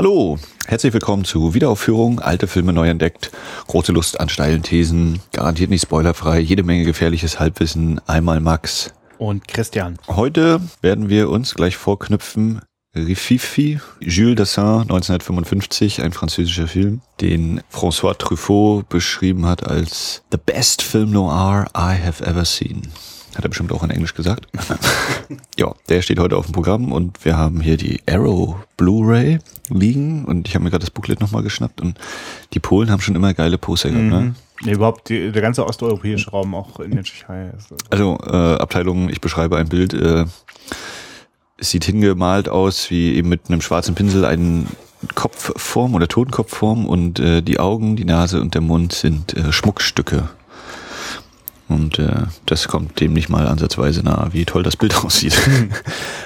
Hallo, herzlich willkommen zu Wiederaufführung, alte Filme neu entdeckt, große Lust an steilen Thesen, garantiert nicht spoilerfrei, jede Menge gefährliches Halbwissen, einmal Max. Und Christian. Heute werden wir uns gleich vorknüpfen Rififi, Jules Dassin, 1955, ein französischer Film, den François Truffaut beschrieben hat als The best film noir I have ever seen. Hat er bestimmt auch in Englisch gesagt. ja, der steht heute auf dem Programm und wir haben hier die Arrow Blu-ray liegen und ich habe mir gerade das Booklet nochmal geschnappt und die Polen haben schon immer geile Poster gehabt, ne? Mhm. Nee, überhaupt die, der ganze osteuropäische Raum, auch in der Tschechei. ist- Also äh, Abteilung, ich beschreibe ein Bild, äh, es sieht hingemalt aus wie eben mit einem schwarzen Pinsel einen Kopfform oder Totenkopfform und äh, die Augen, die Nase und der Mund sind äh, Schmuckstücke. Und äh, das kommt dem nicht mal ansatzweise nahe, wie toll das Bild aussieht.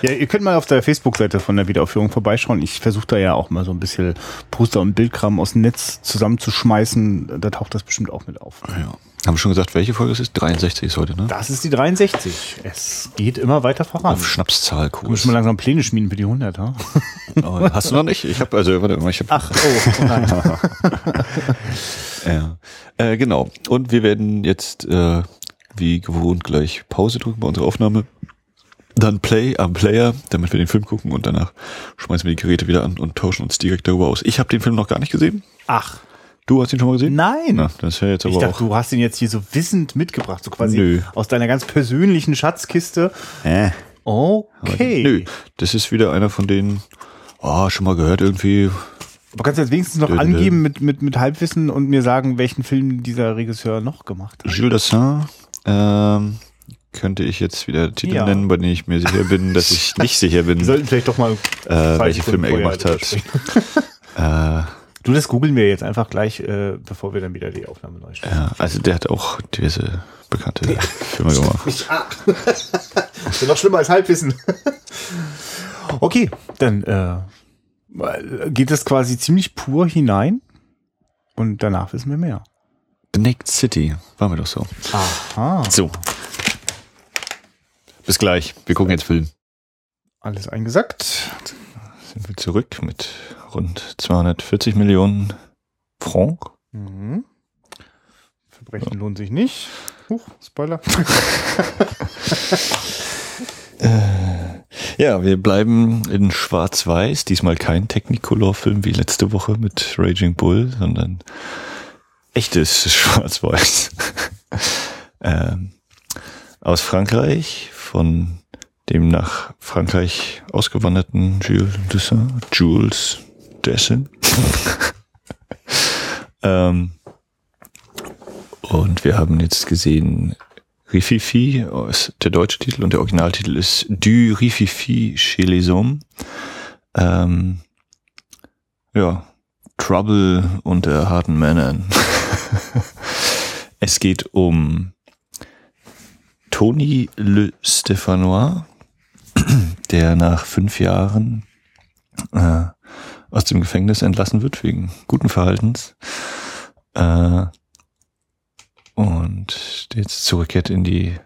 Ja, ihr könnt mal auf der Facebook-Seite von der Wiederaufführung vorbeischauen. Ich versuche da ja auch mal so ein bisschen Poster und Bildkram aus dem Netz zusammenzuschmeißen. Da taucht das bestimmt auch mit auf. ja. Haben wir schon gesagt, welche Folge es ist? 63 ist heute, ne? Das ist die 63. Es geht immer weiter voran. Auf Schnapszahlkurs. Muss mal langsam Pläne schmieden für die 100, ha? Oh, hast du noch nicht? Ich habe also, warte mal, ich habe Ach, oh, oh nein. Ja, äh, genau. Und wir werden jetzt äh, wie gewohnt gleich Pause drücken bei unserer Aufnahme. Dann Play am Player, damit wir den Film gucken und danach schmeißen wir die Geräte wieder an und tauschen uns direkt darüber aus. Ich habe den Film noch gar nicht gesehen. Ach, Du hast ihn schon mal gesehen? nein. Na, das wäre jetzt aber ich dachte, du hast ihn jetzt hier so wissend mitgebracht, so quasi Nö. aus deiner ganz persönlichen Schatzkiste. Äh, Okay. Nö, das ist wieder einer von denen. Oh, schon mal gehört irgendwie. Aber kannst du jetzt wenigstens noch angeben mit, mit, mit Halbwissen und mir sagen, welchen Film dieser Regisseur noch gemacht hat? Jules Dassin. Ähm, könnte ich jetzt wieder Titel Ja. nennen, bei denen ich mir sicher bin, dass ich nicht sicher bin, Wir sollten vielleicht doch mal äh, welche Filme er gemacht hat. Äh, Du, das googeln wir jetzt einfach gleich, äh, bevor wir dann wieder die Aufnahme neu starten. Ja, also der hat auch diverse bekannte Filme gemacht. Das ist noch schlimmer als Halbwissen. okay, dann äh, geht es quasi ziemlich pur hinein und danach wissen wir mehr. The Naked City, waren wir doch so. Aha. So. Bis gleich. Wir gucken jetzt Film. Alles eingesackt. Sind wir zurück mit rund 240 Millionen Franc. Mhm. Verbrechen lohnt sich nicht. Huch, Spoiler. Ja, wir bleiben in Schwarz-Weiß. Diesmal kein Technicolor-Film wie letzte Woche mit Raging Bull, sondern echtes Schwarz-Weiß. ähm, aus Frankreich, von dem nach Frankreich ausgewanderten Jules Dessin. Jules Dessin. ähm, und wir haben jetzt gesehen Rififi, ist der deutsche Titel und der Originaltitel ist Du Rififi chez les hommes. Ähm, ja, Trouble unter harten Männern. es geht um Tony Le Stéphanois, der nach fünf Jahren äh, aus dem Gefängnis entlassen wird wegen guten Verhaltens. Äh, und jetzt zurückkehrt in die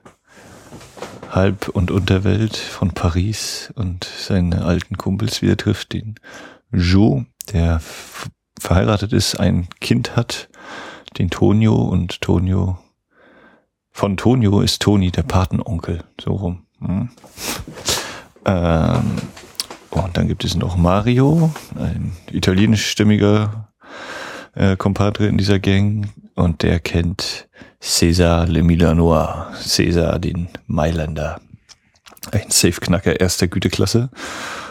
Halb- und Unterwelt von Paris und seine alten Kumpels wieder trifft, den Joe, der verheiratet ist, ein Kind hat, den Tonio und Tonio von Tonio ist Toni der Patenonkel, so rum. Hm. Ähm, und dann gibt es noch Mario, ein italienischstämmiger äh, Kompadre in dieser Gang und der kennt César Le Milanois, César den Mailänder, ein Safe-Knacker erster Güteklasse.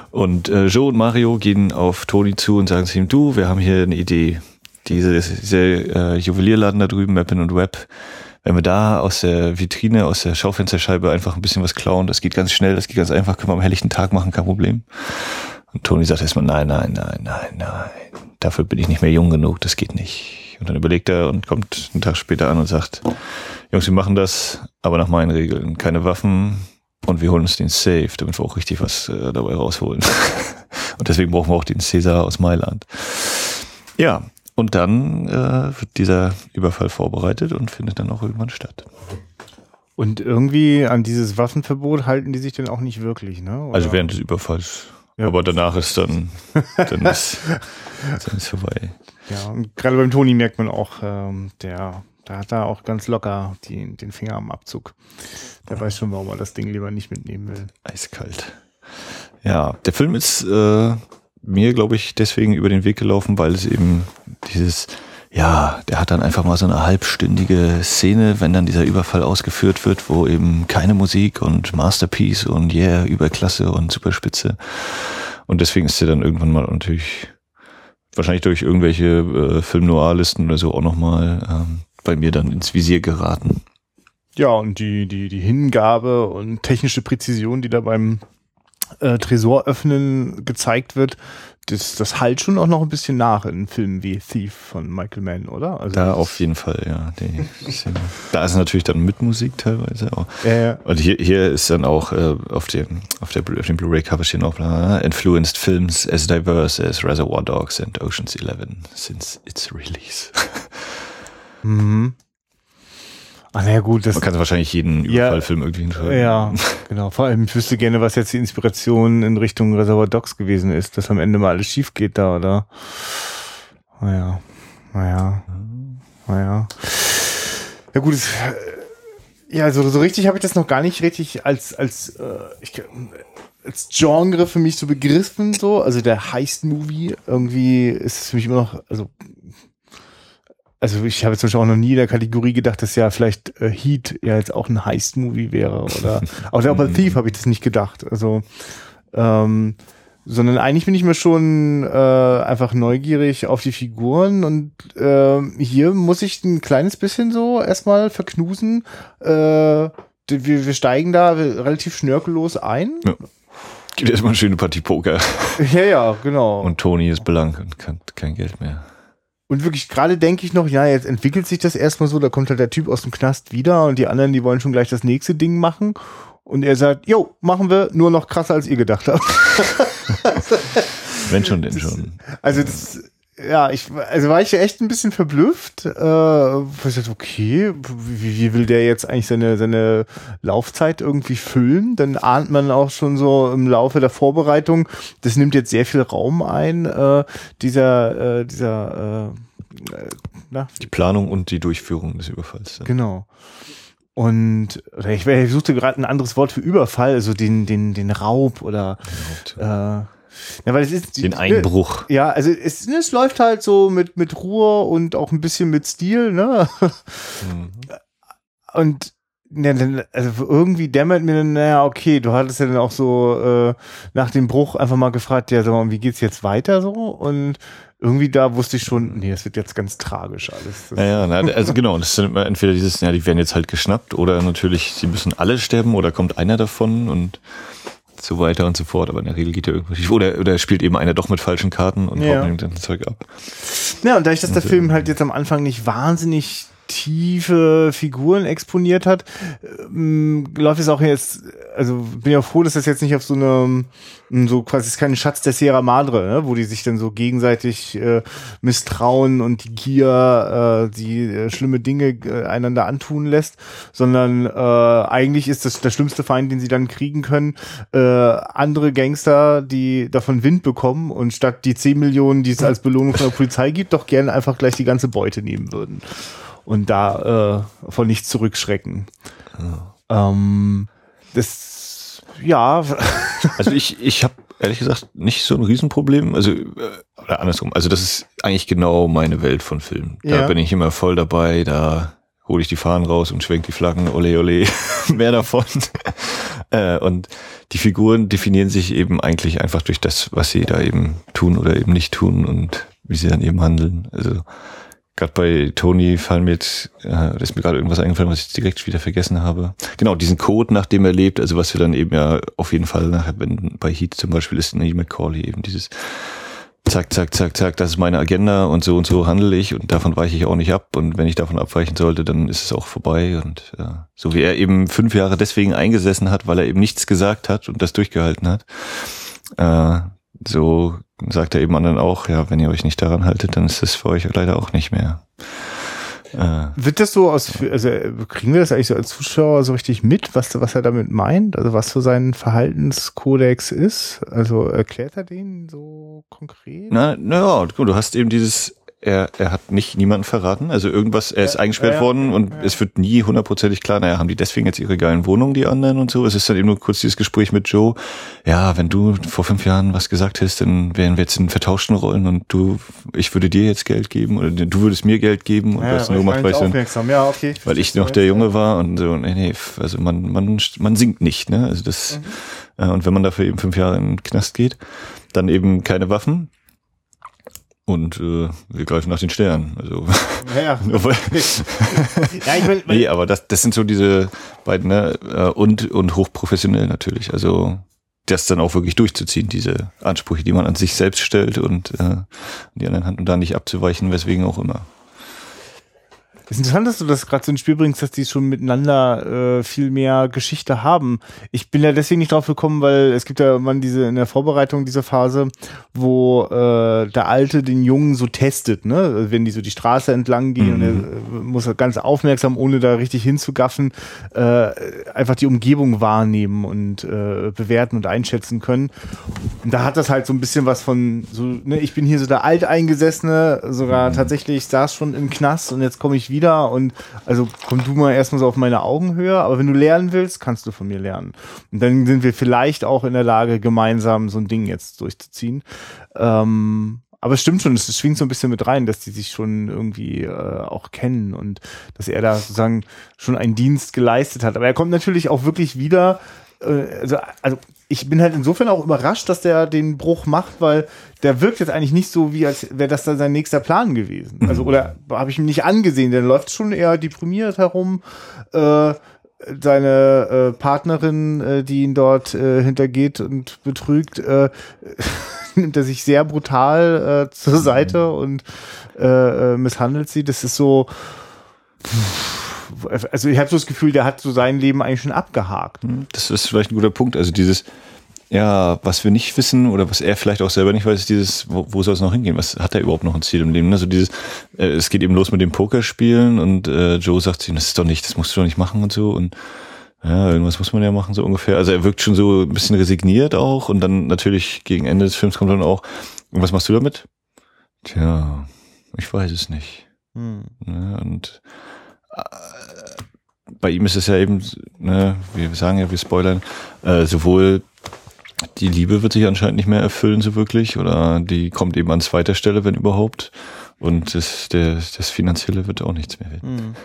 Und äh, Joe und Mario gehen auf Toni zu und sagen zu ihm, du, wir haben hier eine Idee. Diese, diese äh, Juwelierladen da drüben, Mappin und Web, wenn wir da aus der Vitrine, aus der Schaufensterscheibe einfach ein bisschen was klauen, das geht ganz schnell, das geht ganz einfach, können wir am helllichten Tag machen, kein Problem. Und Toni sagt erstmal, nein, nein, nein, nein, nein, dafür bin ich nicht mehr jung genug, das geht nicht. Und dann überlegt er und kommt einen Tag später an und sagt, Jungs, wir machen das, aber nach meinen Regeln. Keine Waffen und wir holen uns den Safe, damit wir auch richtig was äh, dabei rausholen. und deswegen brauchen wir auch den Cäsar aus Mailand. Ja, und dann äh, wird dieser Überfall vorbereitet und findet dann auch irgendwann statt. Und irgendwie an dieses Waffenverbot halten die sich denn auch nicht wirklich, ne? Oder? Also während des Überfalls Ja. Aber danach ist dann, dann ist, dann ist vorbei. Ja, und gerade beim Toni merkt man auch, ähm, der, da hat er auch ganz locker die, den Finger am Abzug. Der weiß schon, warum er das Ding lieber nicht mitnehmen will. Eiskalt. Ja, der Film ist äh, mir, glaube ich, deswegen über den Weg gelaufen, weil es eben dieses, ja, der hat dann einfach mal so eine halbstündige Szene, wenn dann dieser Überfall ausgeführt wird, wo eben keine Musik und Masterpiece und yeah, Überklasse und Superspitze. Und deswegen ist der dann irgendwann mal natürlich wahrscheinlich durch irgendwelche äh, Film-Noir-Listen oder so auch nochmal ähm, bei mir dann ins Visier geraten. Ja, und die, die, die Hingabe und technische Präzision, die da beim äh, Tresor öffnen gezeigt wird, das, das halt schon auch noch ein bisschen nach in Filmen wie Thief von Michael Mann, oder? Also da auf jeden Fall, ja. Da ist natürlich dann mit Musik teilweise auch. Ja, ja. Und hier, hier ist dann auch äh, auf dem auf der auf dem Blu-ray-Cover stehen auch influenced films as diverse as Reservoir Dogs and Ocean's Eleven since its release. mhm. Ah, na ja, gut. Das, Man kann wahrscheinlich jeden Überfallfilm irgendwie hinschreiben. Ja, genau. Vor allem, ich wüsste gerne, was jetzt die Inspiration in Richtung Reservoir Dogs gewesen ist, dass am Ende mal alles schief geht da, oder? Naja, naja, naja. Ja gut, es, ja, so, so richtig habe ich das noch gar nicht richtig als, als, äh, ich, als Genre für mich so begriffen, so. Also der Heist-Movie, irgendwie ist es für mich immer noch, also also ich habe zum Beispiel auch noch nie in der Kategorie gedacht, dass ja vielleicht äh, Heat ja jetzt auch ein Heist-Movie wäre oder auch der bei Thief habe ich das nicht gedacht. Also ähm, sondern eigentlich bin ich mir schon äh, einfach neugierig auf die Figuren und äh, hier muss ich ein kleines bisschen so erstmal verknusen. Äh, wir, wir steigen da relativ schnörkellos ein. Ja. Gibt erstmal eine schöne Partie Poker. Ja, ja, genau. Und Tony ist blank und kann kein Geld mehr. Und wirklich, gerade denke ich noch, ja, jetzt entwickelt sich das erstmal so, da kommt halt der Typ aus dem Knast wieder und die anderen, die wollen schon gleich das nächste Ding machen. Und er sagt, jo, machen wir, nur noch krasser, als ihr gedacht habt. Wenn schon, denn schon. Also das, ja, ich, also war ich echt ein bisschen verblüfft. Äh, ich dachte, okay, wie, wie will der jetzt eigentlich seine, seine Laufzeit irgendwie füllen? Dann ahnt man auch schon so im Laufe der Vorbereitung, das nimmt jetzt sehr viel Raum ein, äh, dieser, äh, dieser, äh, na? Die Planung und die Durchführung des Überfalls. Ja. Genau. Und oder ich, ich suchte gerade ein anderes Wort für Überfall, also den, den, den Raub oder äh, ja, weil es ist den Einbruch. Ja, also es, es läuft halt so mit mit Ruhe und auch ein bisschen mit Stil, ne? Mhm. Und ja, dann, also irgendwie dämmert mir dann, naja, okay, du hattest ja dann auch so äh, nach dem Bruch einfach mal gefragt, ja, sag mal, wie geht's jetzt weiter so? Und irgendwie da wusste ich schon, nee, das wird jetzt ganz tragisch alles. Ja, ja, also genau, das sind entweder dieses, ja, die werden jetzt halt geschnappt oder natürlich, sie müssen alle sterben oder kommt einer davon und so weiter und so fort. Aber in der Regel geht ja irgendwie, oder, oder spielt eben einer doch mit falschen Karten und ja. haut dann Zeug ab. Ja, und da ich, dass der Film halt jetzt am Anfang nicht wahnsinnig tiefe Figuren exponiert hat, ähm, läuft es auch jetzt, also bin ja froh, dass das jetzt nicht auf so einem, so quasi ist kein Schatz der Sierra Madre, ne, wo die sich dann so gegenseitig äh, misstrauen und die Gier, äh, die äh, schlimme Dinge äh, einander antun lässt, sondern äh, eigentlich ist das der schlimmste Feind, den sie dann kriegen können, äh, andere Gangster, die davon Wind bekommen und statt die 10 Millionen, die es als Belohnung von der Polizei gibt, doch gerne einfach gleich die ganze Beute nehmen würden und da äh, von nichts zurückschrecken. Ja. Ähm, das, ja. Also ich, ich habe ehrlich gesagt nicht so ein Riesenproblem. Also, äh, oder andersrum. Also das ist eigentlich genau meine Welt von Filmen. Da ja. bin ich immer voll dabei, da hole ich die Fahnen raus und schwenk die Flaggen, ole ole, mehr davon. äh, und die Figuren definieren sich eben eigentlich einfach durch das, was sie da eben tun oder eben nicht tun und wie sie dann eben handeln. Also Gerade bei Tony fallen mir jetzt, äh, ist mir gerade irgendwas eingefallen, was ich direkt wieder vergessen habe. Genau, diesen Code, nach dem er lebt, also was wir dann eben ja auf jeden Fall nachher, wenn bei Heat zum Beispiel ist Nate McCauley eben dieses zack, zack, zack, zack, das ist meine Agenda und so und so handle ich und davon weiche ich auch nicht ab und wenn ich davon abweichen sollte, dann ist es auch vorbei und äh, so wie er eben fünf Jahre deswegen eingesessen hat, weil er eben nichts gesagt hat und das durchgehalten hat, äh, so sagt er eben anderen auch, ja, wenn ihr euch nicht daran haltet, dann ist es für euch leider auch nicht mehr. Äh. Wird das so aus, also kriegen wir das eigentlich so als Zuschauer so richtig mit, was, was er damit meint? Also was so sein Verhaltenskodex ist? Also erklärt er den so konkret? Na, naja, du hast eben dieses er, er hat nicht niemanden verraten. Also irgendwas, er ist ja, eingesperrt ja, worden und ja. es wird nie hundertprozentig klar, naja, haben die deswegen jetzt ihre geilen Wohnungen, die anderen und so. Es ist dann eben nur kurz dieses Gespräch mit Joe. Ja, wenn du vor fünf Jahren was gesagt hättest, dann wären wir jetzt in vertauschten Rollen und du, ich würde dir jetzt Geld geben oder du würdest mir Geld geben und ja, das nur macht, weil ich, aufmerksam. Ja, okay, weil ich noch der Junge war und so, nee, nee, also man, man, man singt nicht, ne? Also das, mhm. äh, und wenn man dafür eben fünf Jahre in den Knast geht, dann eben keine Waffen, und äh, wir greifen nach den Sternen. Also ja, ja. ja ich mein, nee, aber das, das sind so diese beiden, ne? Äh, und, und hochprofessionell natürlich. Also das dann auch wirklich durchzuziehen, diese Ansprüche, die man an sich selbst stellt und äh, die anderen Hand und da nicht abzuweichen, weswegen auch immer. Es ist interessant, dass du das gerade so ins Spiel bringst, dass die schon miteinander äh, viel mehr Geschichte haben. Ich bin ja deswegen nicht drauf gekommen, weil es gibt ja man diese in der Vorbereitung dieser Phase, wo äh, der Alte den Jungen so testet, ne? Wenn die so die Straße entlang gehen mhm. und er äh, muss ganz aufmerksam, ohne da richtig hinzugaffen, äh, einfach die Umgebung wahrnehmen und äh, bewerten und einschätzen können. Und da hat das halt so ein bisschen was von so, ne, ich bin hier so der Alteingesessene, sogar mhm. tatsächlich saß schon im Knast und jetzt komme ich wieder wieder und also komm du mal erstmal so auf meine Augenhöhe, aber wenn du lernen willst, kannst du von mir lernen. Und dann sind wir vielleicht auch in der Lage, gemeinsam so ein Ding jetzt durchzuziehen. Ähm, aber es stimmt schon, es schwingt so ein bisschen mit rein, dass die sich schon irgendwie äh, auch kennen und dass er da sozusagen schon einen Dienst geleistet hat. Aber er kommt natürlich auch wirklich wieder äh, also, also ich bin halt insofern auch überrascht, dass der den Bruch macht, weil der wirkt jetzt eigentlich nicht so, wie als wäre das dann sein nächster Plan gewesen. Also, mhm. oder habe ich ihm nicht angesehen, der läuft schon eher deprimiert herum. Äh, seine äh, Partnerin, äh, die ihn dort äh, hintergeht und betrügt, äh, nimmt er sich sehr brutal äh, zur Seite und äh, äh, misshandelt sie. Das ist so. Pff, also ich habe so das Gefühl, der hat so sein Leben eigentlich schon abgehakt. Hm, das ist vielleicht ein guter Punkt. Also dieses, ja, was wir nicht wissen oder was er vielleicht auch selber nicht weiß, ist dieses, wo, wo soll es noch hingehen? Was hat er überhaupt noch ein Ziel im Leben? Also dieses, äh, es geht eben los mit dem Pokerspielen und äh, Joe sagt sich, das ist doch nicht, das musst du doch nicht machen und so und ja, irgendwas muss man ja machen, so ungefähr. Also er wirkt schon so ein bisschen resigniert auch und dann natürlich gegen Ende des Films kommt dann auch, und was machst du damit? Tja, ich weiß es nicht. Hm. Ja, und bei ihm ist es ja eben, ne, wir sagen ja, wir spoilern, äh, sowohl die Liebe wird sich anscheinend nicht mehr erfüllen so wirklich oder die kommt eben an zweiter Stelle, wenn überhaupt. Und das, der, das Finanzielle wird auch nichts mehr werden. Hm.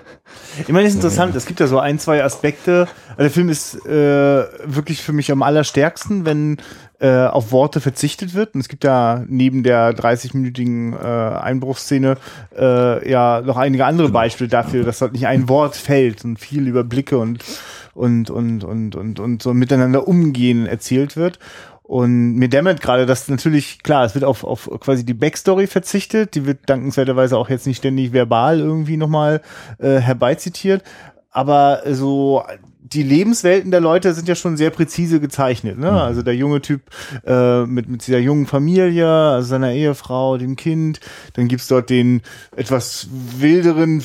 Ich meine, das ist interessant. Es gibt ja so ein, zwei Aspekte. Also der Film ist äh, wirklich für mich am allerstärksten, wenn äh, auf Worte verzichtet wird. Und es gibt ja neben der 30-minütigen äh, Einbruchsszene äh, ja noch einige andere genau. Beispiele dafür, dass dort nicht ein Wort fällt und viel über Blicke und und und und und und so miteinander umgehen erzählt wird. Und mir dämmert gerade, dass natürlich, klar, es wird auf, auf quasi die Backstory verzichtet, die wird dankenswerterweise auch jetzt nicht ständig verbal irgendwie nochmal äh, herbeizitiert. Aber so die Lebenswelten der Leute sind ja schon sehr präzise gezeichnet. Ne? Mhm. Also der junge Typ äh, mit, mit dieser jungen Familie, also seiner Ehefrau, dem Kind. Dann gibt's dort den etwas wilderen,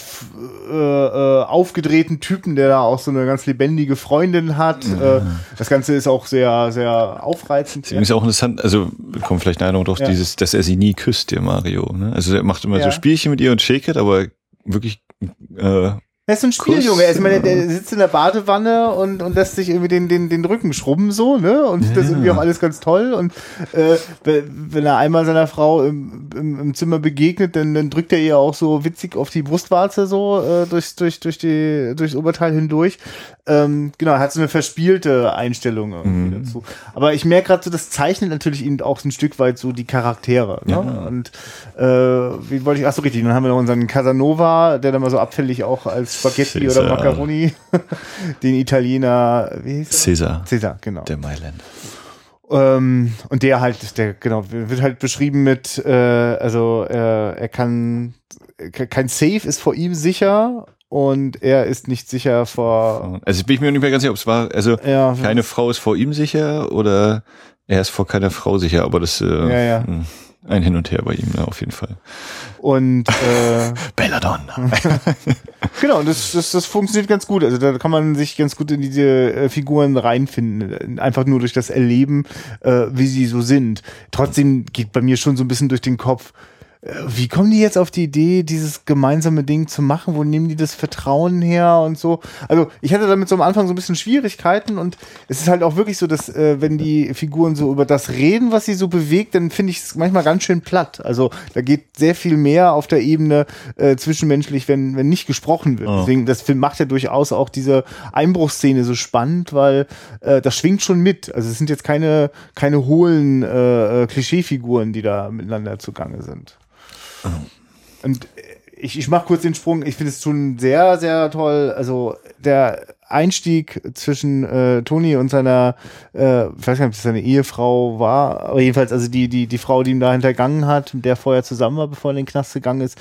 äh, äh, aufgedrehten Typen, der da auch so eine ganz lebendige Freundin hat. Mhm. Äh, das Ganze ist auch sehr, sehr aufreizend. Ist auch interessant, also kommt vielleicht eine Erinnerung doch ja. dieses, dass er sie nie küsst, der Mario. Ne? Also er macht immer ja. so Spielchen mit ihr und shake aber wirklich äh, er ist so ein Spieljunge. Er ist, meine, der sitzt in der Badewanne und, und lässt sich irgendwie den, den, den Rücken schrubben so, ne? Und ja. das ist irgendwie auch alles ganz toll. Und äh, wenn er einmal seiner Frau im, im, im Zimmer begegnet, dann, dann drückt er ihr auch so witzig auf die Brustwarze so äh, durch, durch, durch die, durchs Oberteil hindurch. Ähm, genau, er hat so eine verspielte Einstellung irgendwie mhm. dazu. Aber ich merke gerade so, das zeichnet natürlich ihn auch so ein Stück weit so die Charaktere. Ne? Ja. Und äh, wie wollte ich, ach so richtig, dann haben wir noch unseren Casanova, der dann mal so abfällig auch als Spaghetti Cesar. oder Macaroni, den Italiener, wie hieß Cesar. Cesar, genau. Der Mailand. Ähm, und der halt, der genau, wird halt beschrieben mit, äh, also äh, er kann, kein Safe ist vor ihm sicher und er ist nicht sicher vor. Also ich bin mir nicht mehr ganz sicher, ob es war, also ja, keine Frau ist vor ihm sicher oder er ist vor keiner Frau sicher, aber das. Äh, ja, ja. Hm. Ein Hin und Her bei ihm, ne, auf jeden Fall. Und äh, Belladonna. genau, das, das, das funktioniert ganz gut. Also da kann man sich ganz gut in diese äh, Figuren reinfinden. Einfach nur durch das Erleben, äh, wie sie so sind. Trotzdem geht bei mir schon so ein bisschen durch den Kopf, wie kommen die jetzt auf die Idee, dieses gemeinsame Ding zu machen? Wo nehmen die das Vertrauen her und so? Also ich hatte damit so am Anfang so ein bisschen Schwierigkeiten und es ist halt auch wirklich so, dass äh, wenn die Figuren so über das reden, was sie so bewegt, dann finde ich es manchmal ganz schön platt. Also da geht sehr viel mehr auf der Ebene äh, zwischenmenschlich, wenn, wenn nicht gesprochen wird. Oh. Deswegen, das Film macht ja durchaus auch diese Einbruchsszene so spannend, weil äh, das schwingt schon mit. Also es sind jetzt keine, keine hohlen äh, äh Klischeefiguren, die da miteinander zugange sind. Und ich, ich mache kurz den Sprung. Ich finde es schon sehr, sehr toll. Also der Einstieg zwischen äh, Toni und seiner, äh, ich weiß gar nicht, ob das seine Ehefrau war, aber jedenfalls, also die, die, die Frau, die ihm da hintergangen hat, mit der vorher zusammen war, bevor er in den Knast gegangen ist,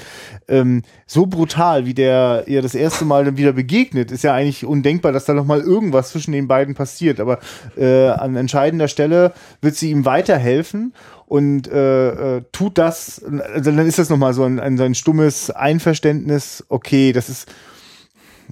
ähm, so brutal, wie der ihr das erste Mal dann wieder begegnet, ist ja eigentlich undenkbar, dass da nochmal irgendwas zwischen den beiden passiert. Aber äh, an entscheidender Stelle wird sie ihm weiterhelfen und äh, äh, tut das, also dann ist das nochmal so ein, ein, so ein stummes Einverständnis, okay, das ist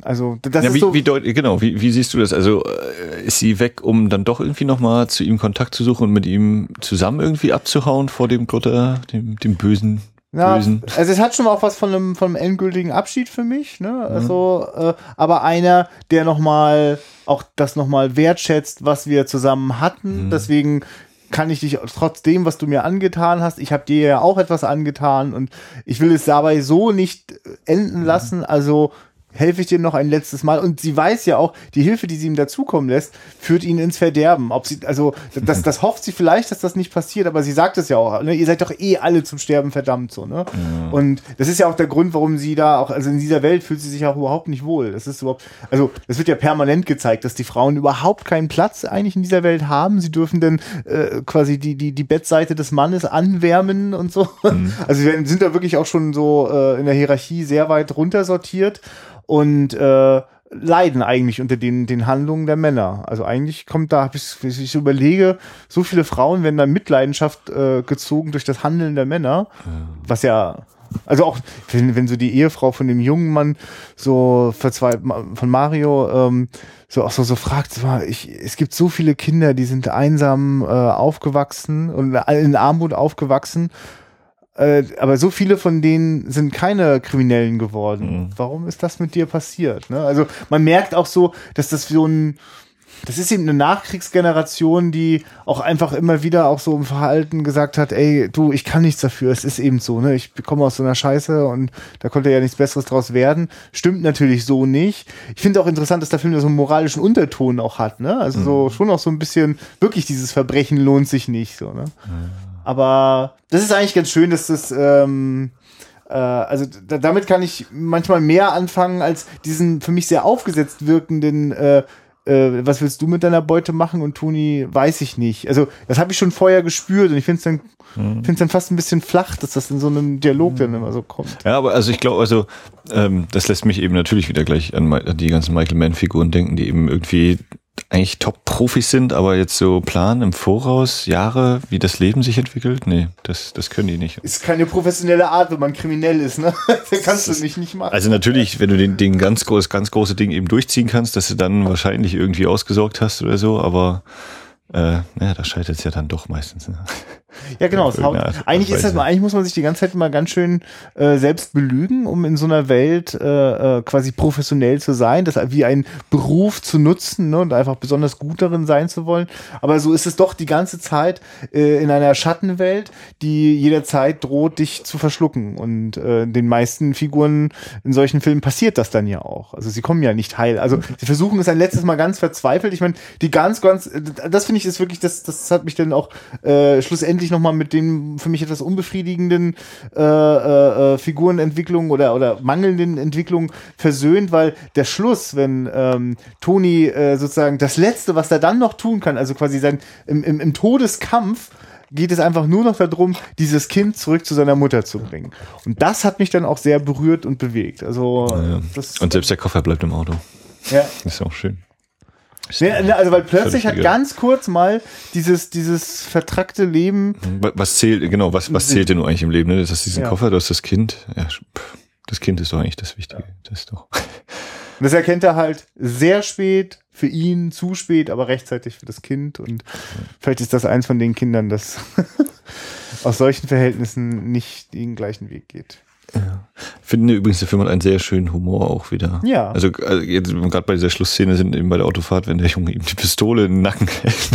also das ja, ist wie, so wie deut genau, wie, wie siehst du das? Also äh, ist sie weg, um dann doch irgendwie nochmal zu ihm Kontakt zu suchen und mit ihm zusammen irgendwie abzuhauen vor dem Grutter, dem, dem bösen ja, Bösen. also es hat schon auch was von einem, von einem endgültigen Abschied für mich, ne? Mhm. Also, äh, aber einer, der nochmal auch das nochmal wertschätzt, was wir zusammen hatten. Mhm. Deswegen kann ich dich trotzdem, was du mir angetan hast, ich habe dir ja auch etwas angetan und ich will es dabei so nicht enden mhm. lassen. Also helfe ich dir noch ein letztes Mal. Und sie weiß ja auch, die Hilfe, die sie ihm dazukommen lässt, führt ihn ins Verderben. Ob sie, also, das, das hofft sie vielleicht, dass das nicht passiert, aber sie sagt es ja auch, ne? ihr seid doch eh alle zum Sterben verdammt, so, ne? Ja. Und das ist ja auch der Grund, warum sie da auch, also in dieser Welt fühlt sie sich auch überhaupt nicht wohl. Das ist überhaupt, also, es wird ja permanent gezeigt, dass die Frauen überhaupt keinen Platz eigentlich in dieser Welt haben. Sie dürfen dann äh, quasi die, die, die Bettseite des Mannes anwärmen und so. Mhm. Also, sie sind da wirklich auch schon so äh, in der Hierarchie sehr weit runter sortiert und äh, leiden eigentlich unter den, den Handlungen der Männer. Also eigentlich kommt da, wenn ich so überlege, so viele Frauen werden da Mitleidenschaft äh, gezogen durch das Handeln der Männer, was ja also auch, wenn, wenn so die Ehefrau von dem jungen Mann so verzweifelt, von Mario, ähm, so auch so, so fragt, ich, es gibt so viele Kinder, die sind einsam äh, aufgewachsen und in Armut aufgewachsen äh, aber so viele von denen sind keine Kriminellen geworden. Mhm. Warum ist das mit dir passiert? Ne? Also man merkt auch so, dass das so ein, das ist eben eine Nachkriegsgeneration, die auch einfach immer wieder auch so im Verhalten gesagt hat, ey, du, ich kann nichts dafür, es ist eben so, ne? Ich komme aus so einer Scheiße und da konnte ja nichts Besseres draus werden. Stimmt natürlich so nicht. Ich finde auch interessant, dass der Film so einen moralischen Unterton auch hat, ne? Also mhm. so schon auch so ein bisschen, wirklich dieses Verbrechen lohnt sich nicht, so, ne? Mhm. Aber das ist eigentlich ganz schön, dass das, ähm, äh, also damit kann ich manchmal mehr anfangen als diesen für mich sehr aufgesetzt wirkenden äh, äh, was willst du mit deiner Beute machen? Und Toni, weiß ich nicht. Also, das habe ich schon vorher gespürt und ich finde es dann, mhm. find's dann fast ein bisschen flach, dass das in so einem Dialog mhm. dann immer so kommt. Ja, aber also ich glaube, also ähm, das lässt mich eben natürlich wieder gleich an, an die ganzen Michael Mann-Figuren denken, die eben irgendwie eigentlich Top-Profis sind, aber jetzt so planen im Voraus, Jahre, wie das Leben sich entwickelt? Nee, das, das können die nicht. Ist keine professionelle Art, wenn man kriminell ist, ne? das kannst du nicht, nicht machen. Also natürlich, wenn du den, den ganz groß, ganz große Ding eben durchziehen kannst, dass du dann wahrscheinlich irgendwie ausgesorgt hast oder so, aber äh, naja, da scheitert es ja dann doch meistens. Ne? Ja, genau. Eigentlich ist das mal, eigentlich muss man sich die ganze Zeit mal ganz schön äh, selbst belügen, um in so einer Welt äh, äh, quasi professionell zu sein, das wie ein Beruf zu nutzen ne, und einfach besonders gut darin sein zu wollen. Aber so ist es doch die ganze Zeit äh, in einer Schattenwelt, die jederzeit droht, dich zu verschlucken. Und äh, den meisten Figuren in solchen Filmen passiert das dann ja auch. Also sie kommen ja nicht heil. Also sie versuchen es ein letztes Mal ganz verzweifelt. Ich meine, die ganz, ganz, das finde ich ist wirklich, das, das hat mich dann auch äh, schlussendlich nochmal mit den für mich etwas unbefriedigenden äh, äh, äh, Figurenentwicklungen oder, oder mangelnden Entwicklungen versöhnt, weil der Schluss, wenn ähm, Toni äh, sozusagen das Letzte, was er dann noch tun kann, also quasi sein im, im, im Todeskampf, geht es einfach nur noch darum, dieses Kind zurück zu seiner Mutter zu bringen. Und das hat mich dann auch sehr berührt und bewegt. Also ja, ja. und selbst der Koffer bleibt im Auto. Ja. ist auch schön. Nee, also weil plötzlich hat ganz kurz mal dieses dieses vertrackte Leben. Was zählt genau? Was was zählt denn nur eigentlich im Leben? Ne? Das ist diesen ja. Koffer, du hast das Kind. Ja, das Kind ist doch eigentlich das Wichtige. Ja. Das ist doch. Das erkennt er halt sehr spät, für ihn zu spät, aber rechtzeitig für das Kind. Und vielleicht ist das eins von den Kindern, das aus solchen Verhältnissen nicht den gleichen Weg geht. Ja. Finde übrigens, der Film hat einen sehr schönen Humor auch wieder. Ja. Also, also jetzt gerade bei dieser Schlussszene sind eben bei der Autofahrt, wenn der Junge ihm die Pistole in den Nacken hält.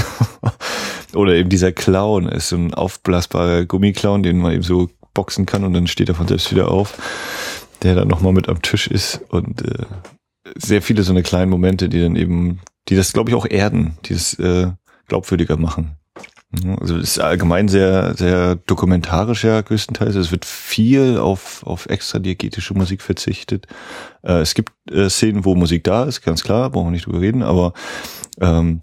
Oder eben dieser Clown ist so ein aufblasbarer Gummiclown, den man eben so boxen kann und dann steht er von selbst wieder auf, der dann nochmal mit am Tisch ist und äh, sehr viele so eine kleinen Momente, die dann eben, die das glaube ich auch erden, die das äh, glaubwürdiger machen. Also es ist allgemein sehr, sehr dokumentarisch ja größtenteils. Es wird viel auf, auf extra diegetische Musik verzichtet. Äh, es gibt äh, Szenen, wo Musik da ist, ganz klar, brauchen wir nicht drüber reden, aber ähm,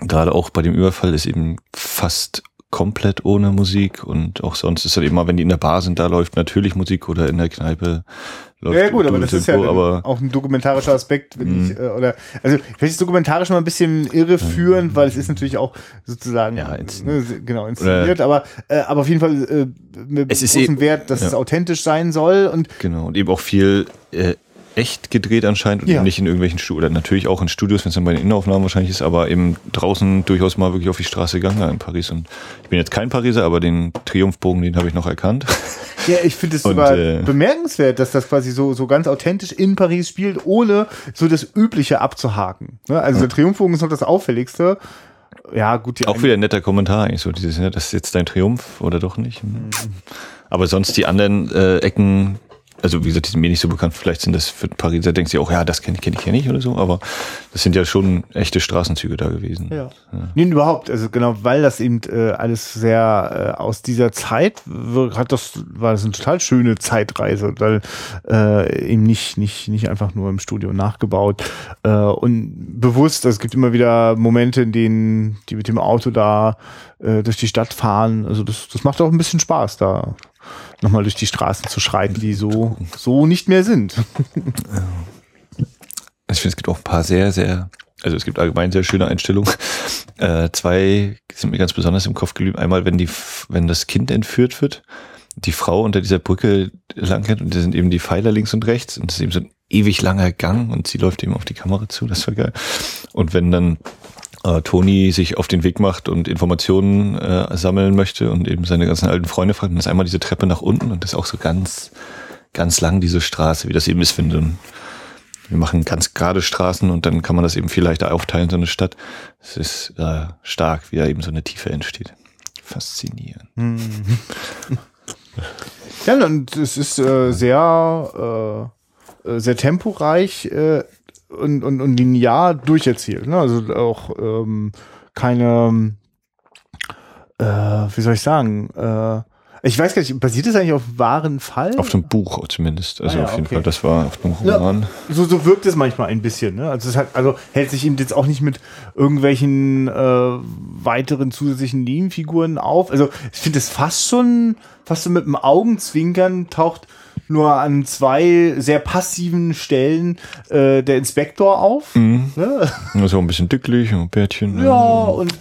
gerade auch bei dem Überfall ist eben fast komplett ohne Musik und auch sonst ist halt immer, wenn die in der Bar sind, da läuft natürlich Musik oder in der Kneipe läuft Ja gut, aber das ist ja aber auch ein dokumentarischer Aspekt, wenn ich, mhm. äh, oder also vielleicht ist dokumentarisch mal ein bisschen irreführend, weil es ist natürlich auch sozusagen ja, ne, genau inszeniert, aber äh, aber auf jeden Fall äh, mit es ist großem eben, Wert, dass ja. es authentisch sein soll und genau und eben auch viel äh, echt gedreht anscheinend und ja. nicht in irgendwelchen Studios, oder natürlich auch in Studios, wenn es dann bei den Innenaufnahmen wahrscheinlich ist, aber eben draußen durchaus mal wirklich auf die Straße gegangen in Paris. Und ich bin jetzt kein Pariser, aber den Triumphbogen, den habe ich noch erkannt. Ja, ich finde es sogar äh, bemerkenswert, dass das quasi so, so ganz authentisch in Paris spielt, ohne so das Übliche abzuhaken. Ne? Also ja. der Triumphbogen ist noch das Auffälligste. Ja, gut. Auch wieder ein netter Kommentar eigentlich so, dieses, ne, das ist jetzt dein Triumph oder doch nicht. Mhm. Aber sonst die anderen äh, Ecken, also wie gesagt, die sind mir nicht so bekannt, vielleicht sind das für Pariser, denkst du auch, ja, das kenne ich, kenne ich, kenne ich oder so, aber das sind ja schon echte Straßenzüge da gewesen. Ja. ja. Nee, überhaupt, also genau, weil das eben äh, alles sehr äh, aus dieser Zeit hat das, war das eine total schöne Zeitreise, weil äh, eben nicht, nicht, nicht einfach nur im Studio nachgebaut äh, und bewusst, also es gibt immer wieder Momente, in denen die mit dem Auto da äh, durch die Stadt fahren, also das, das macht auch ein bisschen Spaß da nochmal durch die Straßen zu schreiten, die so, so nicht mehr sind. Ich finde, es gibt auch ein paar sehr, sehr, also es gibt allgemein sehr schöne Einstellungen. Äh, zwei sind mir ganz besonders im Kopf geblieben. Einmal, wenn die, wenn das Kind entführt wird, die Frau unter dieser Brücke lang rennt und da sind eben die Pfeiler links und rechts und es ist eben so ein ewig langer Gang und sie läuft eben auf die Kamera zu, das war geil. Und wenn dann äh, Toni sich auf den Weg macht und Informationen äh, sammeln möchte und eben seine ganzen alten Freunde fragt, dann ist einmal diese Treppe nach unten und das ist auch so ganz, ganz lang diese Straße, wie das eben ist, finde. Wir machen ganz gerade Straßen und dann kann man das eben viel leichter aufteilen, so eine Stadt. Es ist äh, stark, wie da eben so eine Tiefe entsteht. Faszinierend. Mhm. ja, und es ist äh, sehr, äh, äh sehr temporeich. Äh, und, und, und linear durcherzählt. Ne? Also auch ähm, keine, äh, wie soll ich sagen, äh, ich weiß gar nicht, basiert das eigentlich auf wahren Fall? Auf dem Buch zumindest. Also ah, ja, auf jeden okay. Fall, das war auf dem Roman. Ja, so, so wirkt es manchmal ein bisschen. Ne? Also es hat, also hält sich eben jetzt auch nicht mit irgendwelchen äh, weiteren zusätzlichen Linienfiguren auf. Also ich finde es fast schon, fast so mit dem Augenzwinkern taucht nur an zwei sehr passiven Stellen äh, der Inspektor auf. Mhm. Ne? Also ein bisschen dicklich und Bärtchen. Ja, und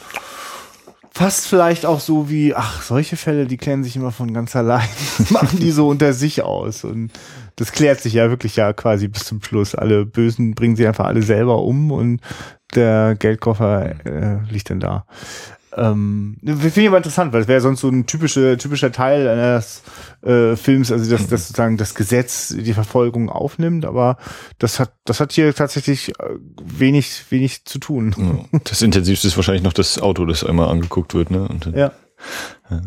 fast vielleicht auch so wie, ach, solche Fälle, die klären sich immer von ganz allein. machen die so unter sich aus. Und das klärt sich ja wirklich ja quasi bis zum Schluss. Alle Bösen bringen sie einfach alle selber um und der Geldkoffer äh, liegt dann da. Ähm, Finde ich aber interessant, weil es wäre sonst so ein typischer, typischer Teil eines äh, Films, also dass, dass sozusagen das Gesetz die Verfolgung aufnimmt, aber das hat, das hat hier tatsächlich äh, wenig, wenig zu tun. Das intensivste ist wahrscheinlich noch das Auto, das einmal angeguckt wird, ne? Und, ja. ja.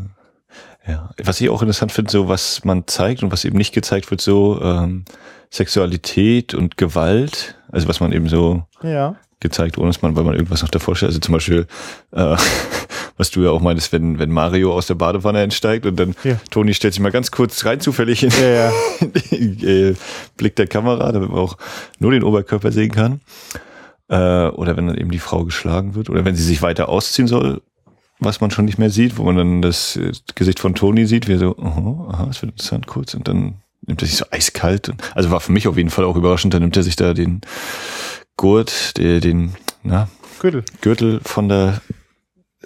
Ja, was ich auch interessant finde, so was man zeigt und was eben nicht gezeigt wird, so ähm, Sexualität und Gewalt, also was man eben so ja gezeigt, ohne dass man, weil man irgendwas noch davor stellt. Also zum Beispiel, äh, was du ja auch meintest, wenn, wenn Mario aus der Badewanne entsteigt und dann ja. Toni stellt sich mal ganz kurz rein zufällig in, ja, ja. den Blick der Kamera, damit man auch nur den Oberkörper sehen kann. Äh, oder wenn dann eben die Frau geschlagen wird oder wenn sie sich weiter ausziehen soll, was man schon nicht mehr sieht, wo man dann das äh, Gesicht von Toni sieht, wie er so, aha, aha, das wird interessant kurz und dann nimmt er sich so eiskalt. Also war für mich auf jeden Fall auch überraschend, dann nimmt er sich da den Gurt, den, na, Gürtel. Gürtel von der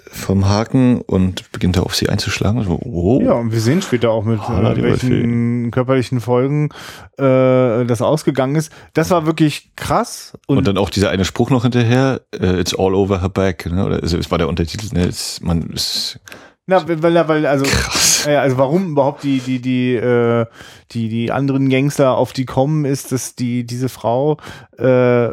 vom Haken und beginnt da auf sie einzuschlagen. So, oh. Ja, und wir sehen später auch mit äh, welchen körperlichen Folgen äh, das ausgegangen ist. Das war wirklich krass. Und, Und, dann auch dieser eine Spruch noch hinterher, äh, it's all over her back, ne? Oder also es war der Untertitel, ne? Es, man ist na, weil, weil also krass. Ja, also warum überhaupt die, die, die, äh, die, die anderen Gangster auf die kommen, ist, dass die, diese Frau, äh,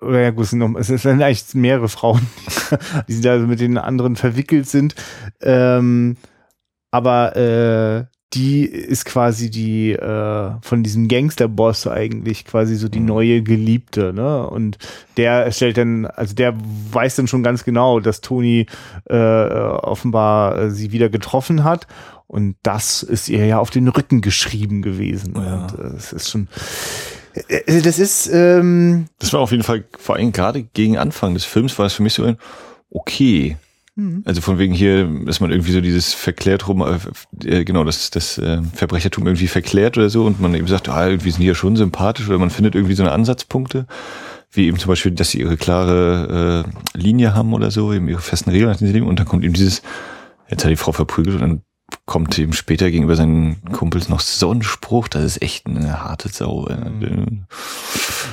oder ja gut, es sind, noch, es sind eigentlich mehrere Frauen, die also mit den anderen verwickelt sind. Ähm, aber äh, die ist quasi die äh, von diesem Gangsterboss eigentlich quasi so die Mhm. neue Geliebte, ne? Und der stellt dann, also der weiß dann schon ganz genau, dass Toni äh, offenbar äh, sie wieder getroffen hat. Und das ist ihr ja auf den Rücken geschrieben gewesen. Ja. Und äh, das ist schon. Äh, das ist ähm, Das war auf jeden Fall, vor allem gerade gegen Anfang des Films war es für mich so ein, okay. Mhm. Also von wegen hier, dass man irgendwie so dieses verklärt rum, äh, genau, das, das äh, Verbrechertum irgendwie verklärt oder so und man eben sagt, ah, irgendwie sind die ja schon sympathisch oder man findet irgendwie so eine Ansatzpunkte, wie eben zum Beispiel, dass sie ihre klare äh, Linie haben oder so, eben ihre festen Regeln, nach sie leben und dann kommt eben dieses, jetzt hat die Frau verprügelt und dann kommt eben später gegenüber seinen Kumpels noch so ein Spruch, das ist echt eine harte Sau.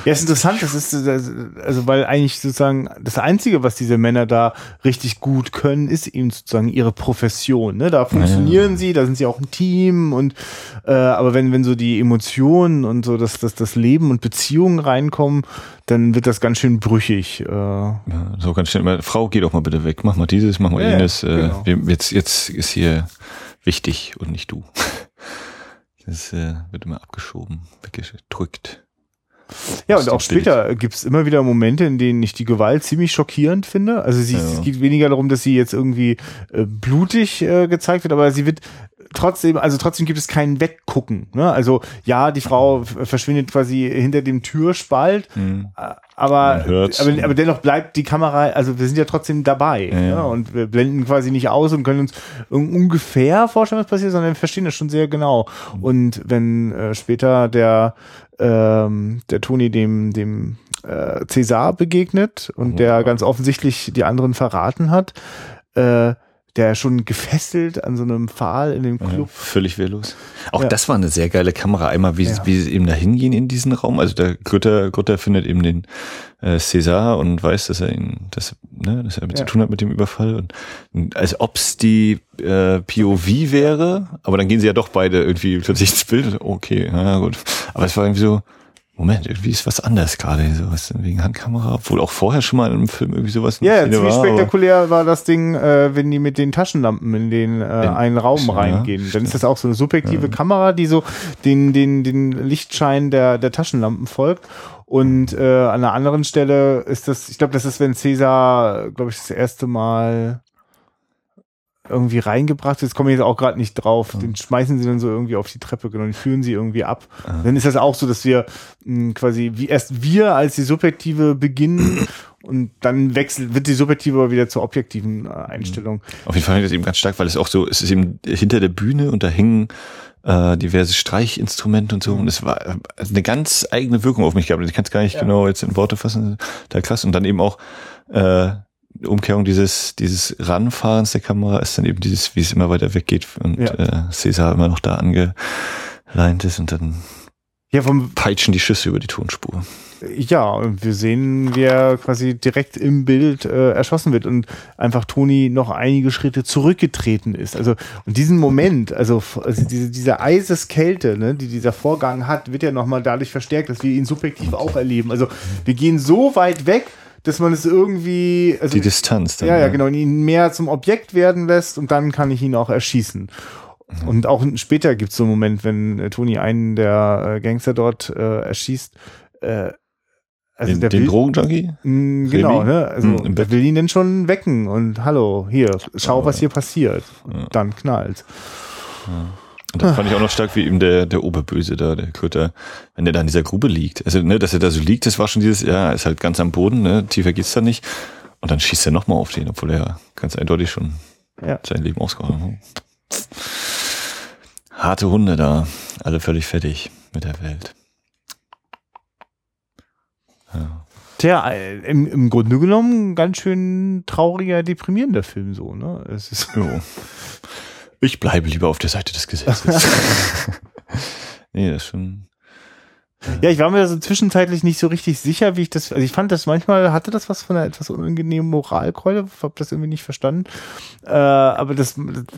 Ja, ist interessant, das ist, also weil eigentlich sozusagen das Einzige, was diese Männer da richtig gut können, ist eben sozusagen ihre Profession. Ne? Da funktionieren sie, da sind sie auch ein Team und äh, aber wenn, wenn so die Emotionen und so das, das, das Leben und Beziehungen reinkommen, dann wird das ganz schön brüchig. Äh, Ja, so ganz schnell Frau, geh doch mal bitte weg, mach mal dieses, mach mal Ja, jenes. Äh, genau. jetzt, jetzt ist hier wichtig und nicht du. Das äh, wird immer abgeschoben, weggedrückt. Ja, und auch später gibt's immer wieder Momente, in denen ich die Gewalt ziemlich schockierend finde. Also sie, Ja. es geht weniger darum, dass sie jetzt irgendwie äh, blutig äh, gezeigt wird, aber sie wird trotzdem, also trotzdem gibt es kein Weggucken. Ne? Also ja, die Frau verschwindet quasi hinter dem Türspalt, Hm. äh, aber, aber, aber dennoch bleibt die Kamera, also wir sind ja trotzdem dabei. Ja. Ne? Und wir blenden quasi nicht aus und können uns un- ungefähr vorstellen, was passiert, sondern wir verstehen das schon sehr genau. Und wenn äh, später der ähm, der Toni dem dem äh, Cäsar begegnet und der ganz offensichtlich die anderen verraten hat, äh, der schon gefesselt an so einem Pfahl in dem Ja, Club. völlig wehrlos. Auch Ja. das war eine sehr geile Kamera. Einmal, wie, Ja. wie sie eben da hingehen in diesen Raum. Also der Grütter, Grütter findet eben den äh, César und weiß, dass er ihn, dass, ne, dass er damit Ja. zu tun hat mit dem Überfall. Und als ob's die äh, POV wäre, aber dann gehen sie ja doch beide irgendwie plötzlich ins Bild. Und, Okay, na gut. Aber es war irgendwie so, Moment, irgendwie ist was anders gerade, sowas wegen Handkamera, obwohl auch vorher schon mal im Film irgendwie sowas Ja, ja, Szene ziemlich spektakulär war das Ding, äh, wenn die mit den Taschenlampen in den äh, In- einen Raum ja, reingehen. Dann ist das auch so eine subjektive Ja. Kamera, die so den, den, den Lichtschein der, der Taschenlampen folgt. Und äh, an einer anderen Stelle ist das, ich glaube, das ist, wenn Cäsar, glaube ich, das erste Mal irgendwie reingebracht ist, komme ich jetzt auch gerade nicht drauf. Den schmeißen sie dann so irgendwie auf die Treppe, genau, den führen sie irgendwie ab. Ah. Dann ist das auch so, dass wir mh, quasi wie erst wir als die Subjektive beginnen und dann wechselt, wird die Subjektive aber wieder zur objektiven äh, Einstellung. Auf jeden Fall ich das eben ganz stark, weil es auch so, es ist eben hinter der Bühne und da hängen äh, diverse Streichinstrumente und so und es war also eine ganz eigene Wirkung auf mich gehabt. Ich kann es gar nicht Ja. genau jetzt in Worte fassen, da krass. Und dann eben auch äh, Umkehrung dieses, dieses Ranfahrens der Kamera ist dann eben dieses, wie es immer weiter weggeht und Ja. äh, Cäsar immer noch da angeleint ist und dann Ja, vom, peitschen die Schüsse über die Tonspur. ja, und wir sehen, wie er quasi direkt im Bild äh, erschossen wird und einfach Toni noch einige Schritte zurückgetreten ist. Also, und diesen Moment, also, also diese, diese Eiseskälte, ne, die dieser Vorgang hat, wird ja nochmal dadurch verstärkt, dass wir ihn subjektiv auch erleben. Also, wir gehen so weit weg, dass man es irgendwie, also, Die Distanz dann. ja, ja, genau, und ihn mehr zum Objekt werden lässt und dann kann ich ihn auch erschießen. Und auch später gibt es so einen Moment, wenn äh, Toni einen der äh, Gangster dort äh, erschießt. Äh, also Den, der den will, Drogenjunkie? Mm, genau, ne? Also im der will ihn denn schon wecken und hallo, hier, schau, Oh, was ja. hier passiert. Ja. dann knallt. Und dann fand ich auch noch stark, wie eben der, der Oberböse da, der Kröter, wenn der da in dieser Grube liegt. Also, ne, dass er da so liegt, das war schon dieses, ja, ist halt ganz am Boden, ne, tiefer geht's da nicht. Und dann schießt er nochmal auf den, obwohl er ganz eindeutig schon Ja. sein Leben ausgehauen hat. Harte Hunde da, alle völlig fertig mit der Welt. Ja. Tja, äh, im, im Grunde genommen ganz schön trauriger, deprimierender Film so, ne? Es ist Jo. Ich bleibe lieber auf der Seite des Gesetzes. nee, das ist schon. Ja, ich war mir so zwischenzeitlich nicht so richtig sicher, wie ich das, also ich fand das manchmal, hatte das was von einer etwas unangenehmen Moralkeule, hab das irgendwie nicht verstanden. Äh, aber das,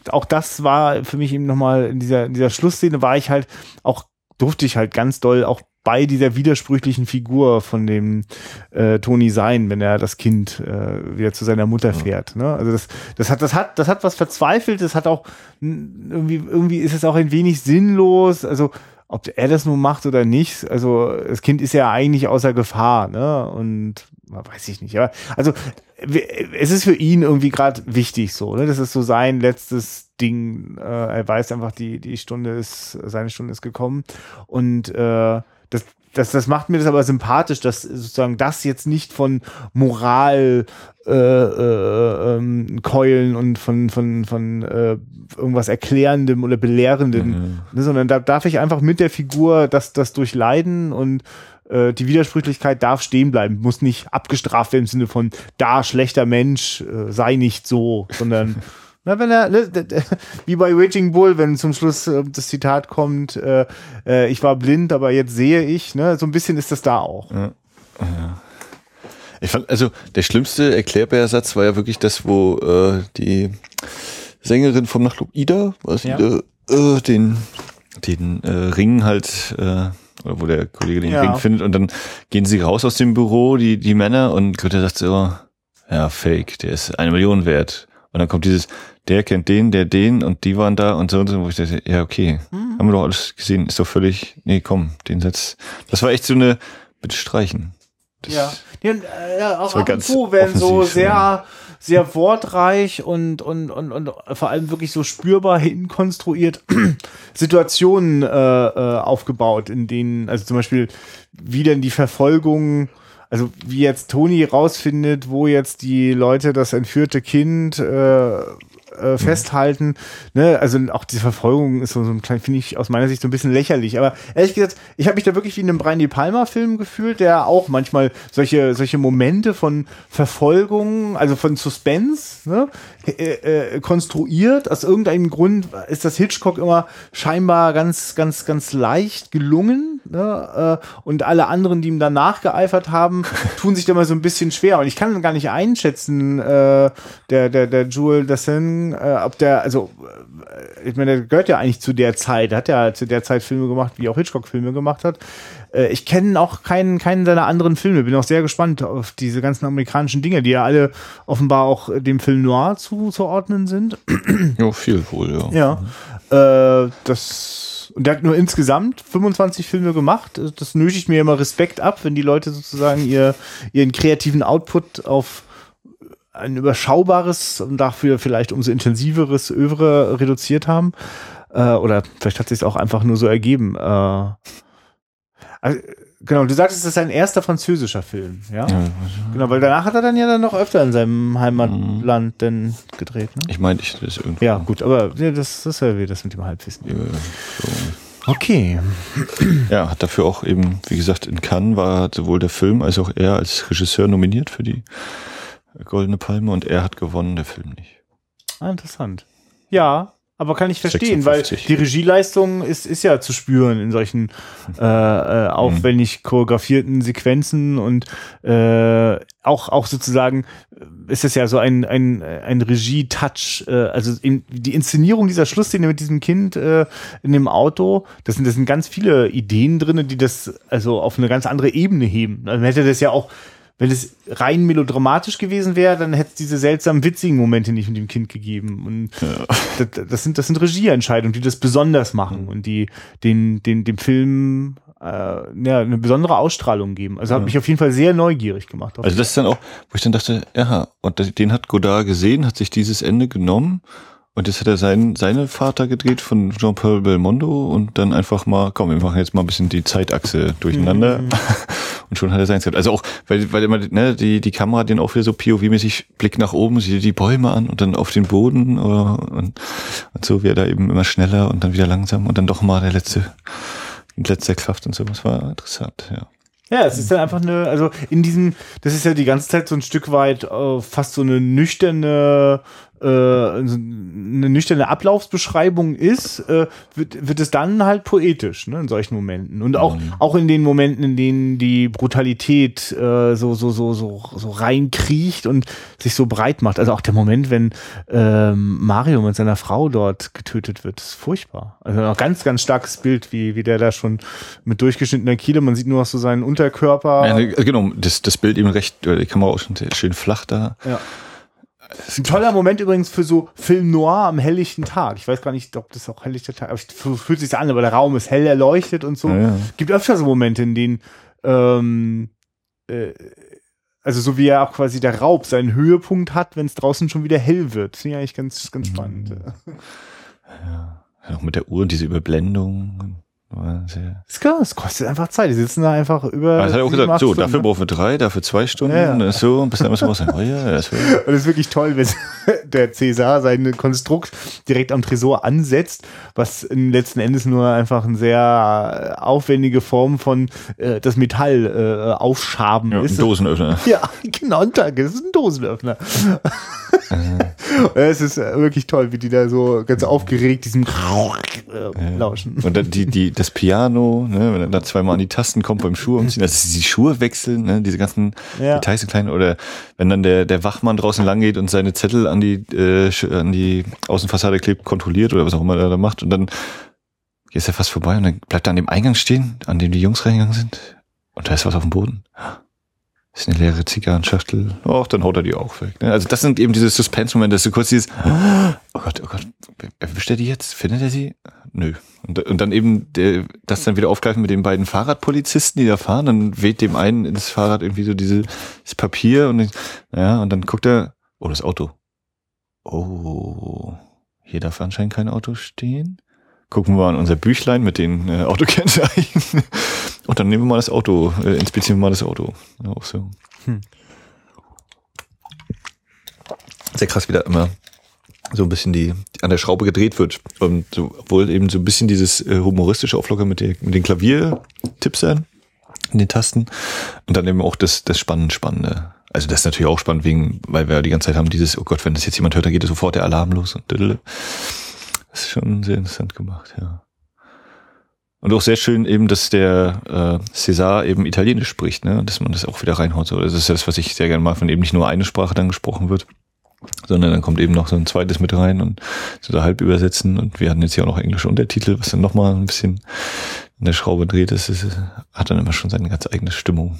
auch das war für mich eben nochmal in dieser, in dieser Schlussszene war ich halt auch, durfte ich halt ganz doll auch bei dieser widersprüchlichen Figur von dem äh, Tony sein, wenn er das Kind äh, wieder zu seiner Mutter fährt. Ne? Also das, das hat, das hat, das hat was verzweifelt. Das hat auch irgendwie, irgendwie ist es auch ein wenig sinnlos. Also ob er das nun macht oder nicht. Also das Kind ist ja eigentlich außer Gefahr. Ne? Und weiß ich nicht. Aber also es ist für ihn irgendwie gerade wichtig so. Ne? Das ist so sein letztes Ding. Äh, er weiß einfach, die die Stunde ist, seine Stunde ist gekommen und äh, das, das, das macht mir das aber sympathisch, dass sozusagen das jetzt nicht von Moral äh, äh, ähm, Keulen und von, von, von äh, irgendwas Erklärendem oder Belehrendem, ne, sondern da darf ich einfach mit der Figur das, das durchleiden und äh, die Widersprüchlichkeit darf stehen bleiben, muss nicht abgestraft werden im Sinne von da schlechter Mensch, äh, sei nicht so, sondern na, wenn er, ne, wie bei Raging Bull, wenn zum Schluss äh, das Zitat kommt, äh, äh, ich war blind, aber jetzt sehe ich, ne, so ein bisschen ist das da auch. Ich fand, also der schlimmste Erklärbär-Satz war ja wirklich das, wo äh, die Sängerin vom Nachtclub Ida, was Ja. Ida, äh, den, den äh, Ring halt, äh, oder wo der Kollege den Ja. Ring findet und dann gehen sie raus aus dem Büro, die, die Männer, und Greta sagt so, ja, fake, der ist eine Million wert. Und dann kommt dieses, der kennt den, der den und die waren da und so und so, wo ich dachte, ja, okay, Mhm. haben wir doch alles gesehen, ist doch völlig, nee, komm, den Satz. Das war echt so eine, bitte streichen. Das, Ja, ja, äh, ja auch Das war ab und zu werden so sehr, ja. sehr wortreich und, und, und, und vor allem wirklich so spürbar hinkonstruiert Situationen äh, äh, aufgebaut, in denen, also zum Beispiel, wie denn die Verfolgung, also wie jetzt Toni rausfindet, wo jetzt die Leute das entführte Kind äh, äh, festhalten. Ne? Also auch diese Verfolgung ist so, so ein klein, finde ich aus meiner Sicht so ein bisschen lächerlich. Aber ehrlich gesagt, ich habe mich da wirklich wie in einem Brian De Palma-Film gefühlt, der auch manchmal solche, solche Momente von Verfolgung, also von Suspense, ne? Äh, äh, konstruiert. Aus irgendeinem Grund ist das Hitchcock immer scheinbar ganz, ganz, ganz leicht gelungen. Ne? Äh, und alle anderen, die ihm dann nachgeeifert haben, tun sich da mal so ein bisschen schwer. Und ich kann gar nicht einschätzen, äh, der, der, der Jules Dassin, äh, ob der, also, äh, ich meine, der gehört ja eigentlich zu der Zeit, hat ja zu der Zeit Filme gemacht, wie auch Hitchcock Filme gemacht hat. Äh, ich kenne auch keinen, keinen seiner anderen Filme, bin auch sehr gespannt auf diese ganzen amerikanischen Dinge, die ja alle offenbar auch dem Film Noir zuzuordnen sind. Ja, viel wohl, ja. Ja. Äh, das und der hat nur insgesamt 25 Filme gemacht. Das nötigt mir immer Respekt ab, wenn die Leute sozusagen ihr, ihren kreativen Output auf ein überschaubares und dafür vielleicht umso intensiveres Övre reduziert haben. Äh, oder vielleicht hat sich auch einfach nur so ergeben. Äh, also, genau, du sagtest, es ist sein erster französischer Film, ja? Ja, Genau, weil danach hat er dann ja dann noch öfter in seinem Heimatland denn gedreht, ne? Ich meine, ich das irgendwo. Ja, gut, aber ja, das, das ist ja wie das mit dem Halbwissen. äh, so. Okay. Ja, hat dafür auch eben, wie gesagt, in Cannes war sowohl der Film als auch er als Regisseur nominiert für die Goldene Palme und er hat gewonnen, der Film nicht. Ah, interessant. Ja, aber kann ich verstehen, 56. weil die Regieleistung ist, ist ja zu spüren in solchen äh, äh, aufwendig choreografierten Sequenzen und äh, auch, auch sozusagen äh, ist es ja so ein, ein, ein Regie-Touch, äh, also in, die Inszenierung dieser Schlussszene mit diesem Kind äh, in dem Auto, das sind, das sind ganz viele Ideen drinne, die das also auf eine ganz andere Ebene heben. Dann hätte das ja auch wenn es rein melodramatisch gewesen wäre, dann hätte es diese seltsamen witzigen Momente nicht mit dem Kind gegeben. Und das, das sind das sind Regieentscheidungen, die das besonders machen und die den den dem Film äh, ja, eine besondere Ausstrahlung geben. Also hat mich auf jeden Fall sehr neugierig gemacht. Also das ist dann auch, wo ich dann dachte, ja, und den hat Godard gesehen, hat sich dieses Ende genommen und jetzt hat er seinen, seine Vater gedreht von Jean-Paul Belmondo und dann einfach mal, komm, wir machen jetzt mal ein bisschen die Zeitachse durcheinander und schon hat er seins gehabt. Also auch, weil, weil immer ne, die, die Kamera den auch wieder so POV-mäßig Blick nach oben, sieht die Bäume an und dann auf den Boden äh, und, und so wird er eben immer schneller und dann wieder langsam und dann doch mal der letzte, mit letzter Kraft und so. Das war interessant, ja. Ja, es ist dann einfach eine, also in diesem, das ist ja die ganze Zeit so ein Stück weit äh, fast so eine nüchterne eine nüchterne Ablaufsbeschreibung ist, äh, wird, wird es dann halt poetisch, ne, in solchen Momenten. Und auch, mhm. auch in den Momenten, in denen die Brutalität äh, so, so, so, so, so reinkriecht und sich so breit macht. Also auch der Moment, wenn ähm, Mario mit seiner Frau dort getötet wird, ist furchtbar. Also ein ganz, ganz starkes Bild, wie, wie der da schon mit durchgeschnittener Kiele, man sieht nur noch so seinen Unterkörper. Ja, genau, das, das Bild eben recht, die Kamera auch schon schön flach da. Ja. Das ist ein toller Moment übrigens für so Film Noir am helllichten Tag. Ich weiß gar nicht, ob das auch helllichter Tag ist. Fühlt sich an, aber der Raum ist hell erleuchtet und so. Ja, ja. Gibt öfter so Momente, in denen ähm, äh, also so wie er auch quasi der Raub seinen Höhepunkt hat, wenn es draußen schon wieder hell wird. Das finde ich eigentlich ganz, ganz spannend. Ja. Auch mit der Uhr und diese Überblendung. Ist klar, es kostet einfach Zeit. Die sitzen da einfach über. Das hat er auch gesagt, so, Stunden, dafür brauchen wir drei, dafür zwei Stunden, ja, ja. so, bis dann müssen wir sagen, oh ja, das, und das ist wirklich toll, wenn der Cäsar sein Konstrukt direkt am Tresor ansetzt, was letzten Endes nur einfach eine sehr aufwendige Form von äh, das Metall äh, aufschaben ja, ist. Ein Dosenöffner. Ja, genau, danke, das ist ein Dosenöffner. es ist wirklich toll, wie die da so ganz aufgeregt diesem äh, lauschen. Und dann die, die, das Piano, ne, wenn er da zweimal an die Tasten kommt beim Schuh umziehen, also die Schuhe wechseln, ne, diese ganzen ja. Details sind klein. Oder wenn dann der, der Wachmann draußen lang geht und seine Zettel an die, äh, an die Außenfassade klebt, kontrolliert oder was auch immer er da macht und dann ist er fast vorbei und dann bleibt er an dem Eingang stehen, an dem die Jungs reingegangen sind. Und da ist was auf dem Boden ist eine leere Zigarrenschachtel. Och, dann haut er die auch weg. Ne? Also das sind eben diese Suspense-Momente, dass du kurz dieses, oh Gott, oh Gott, erwischt er die jetzt? Findet er sie? Nö. Und, und dann eben der, das dann wieder aufgreifen mit den beiden Fahrradpolizisten, die da fahren, dann weht dem einen ins Fahrrad irgendwie so dieses Papier und ja, und dann guckt er, oh, das Auto. Oh, hier darf anscheinend kein Auto stehen. Gucken wir mal an unser Büchlein mit den äh, Autokennzeichen. Und dann nehmen wir mal das Auto, äh, inspizieren wir mal das Auto. Ja, auch so. Hm. Sehr krass, wie da immer so ein bisschen die, die an der Schraube gedreht wird. Und so, obwohl eben so ein bisschen dieses äh, humoristische Auflocker mit, der, mit den Klaviertipps sein in den Tasten. Und dann eben auch das, das Spannende, Spannende. Also das ist natürlich auch spannend, wegen, weil wir die ganze Zeit haben dieses, oh Gott, wenn das jetzt jemand hört, dann geht sofort der Alarm los und Das ist schon sehr interessant gemacht, ja. Und auch sehr schön eben, dass der äh, César eben Italienisch spricht, ne? dass man das auch wieder reinhaut. So. Das ist ja das, was ich sehr gerne mag, wenn eben nicht nur eine Sprache dann gesprochen wird, sondern dann kommt eben noch so ein zweites mit rein und so da halb übersetzen. Und wir hatten jetzt hier auch noch englische Untertitel, was dann nochmal ein bisschen in der Schraube dreht. Das ist, hat dann immer schon seine ganz eigene Stimmung.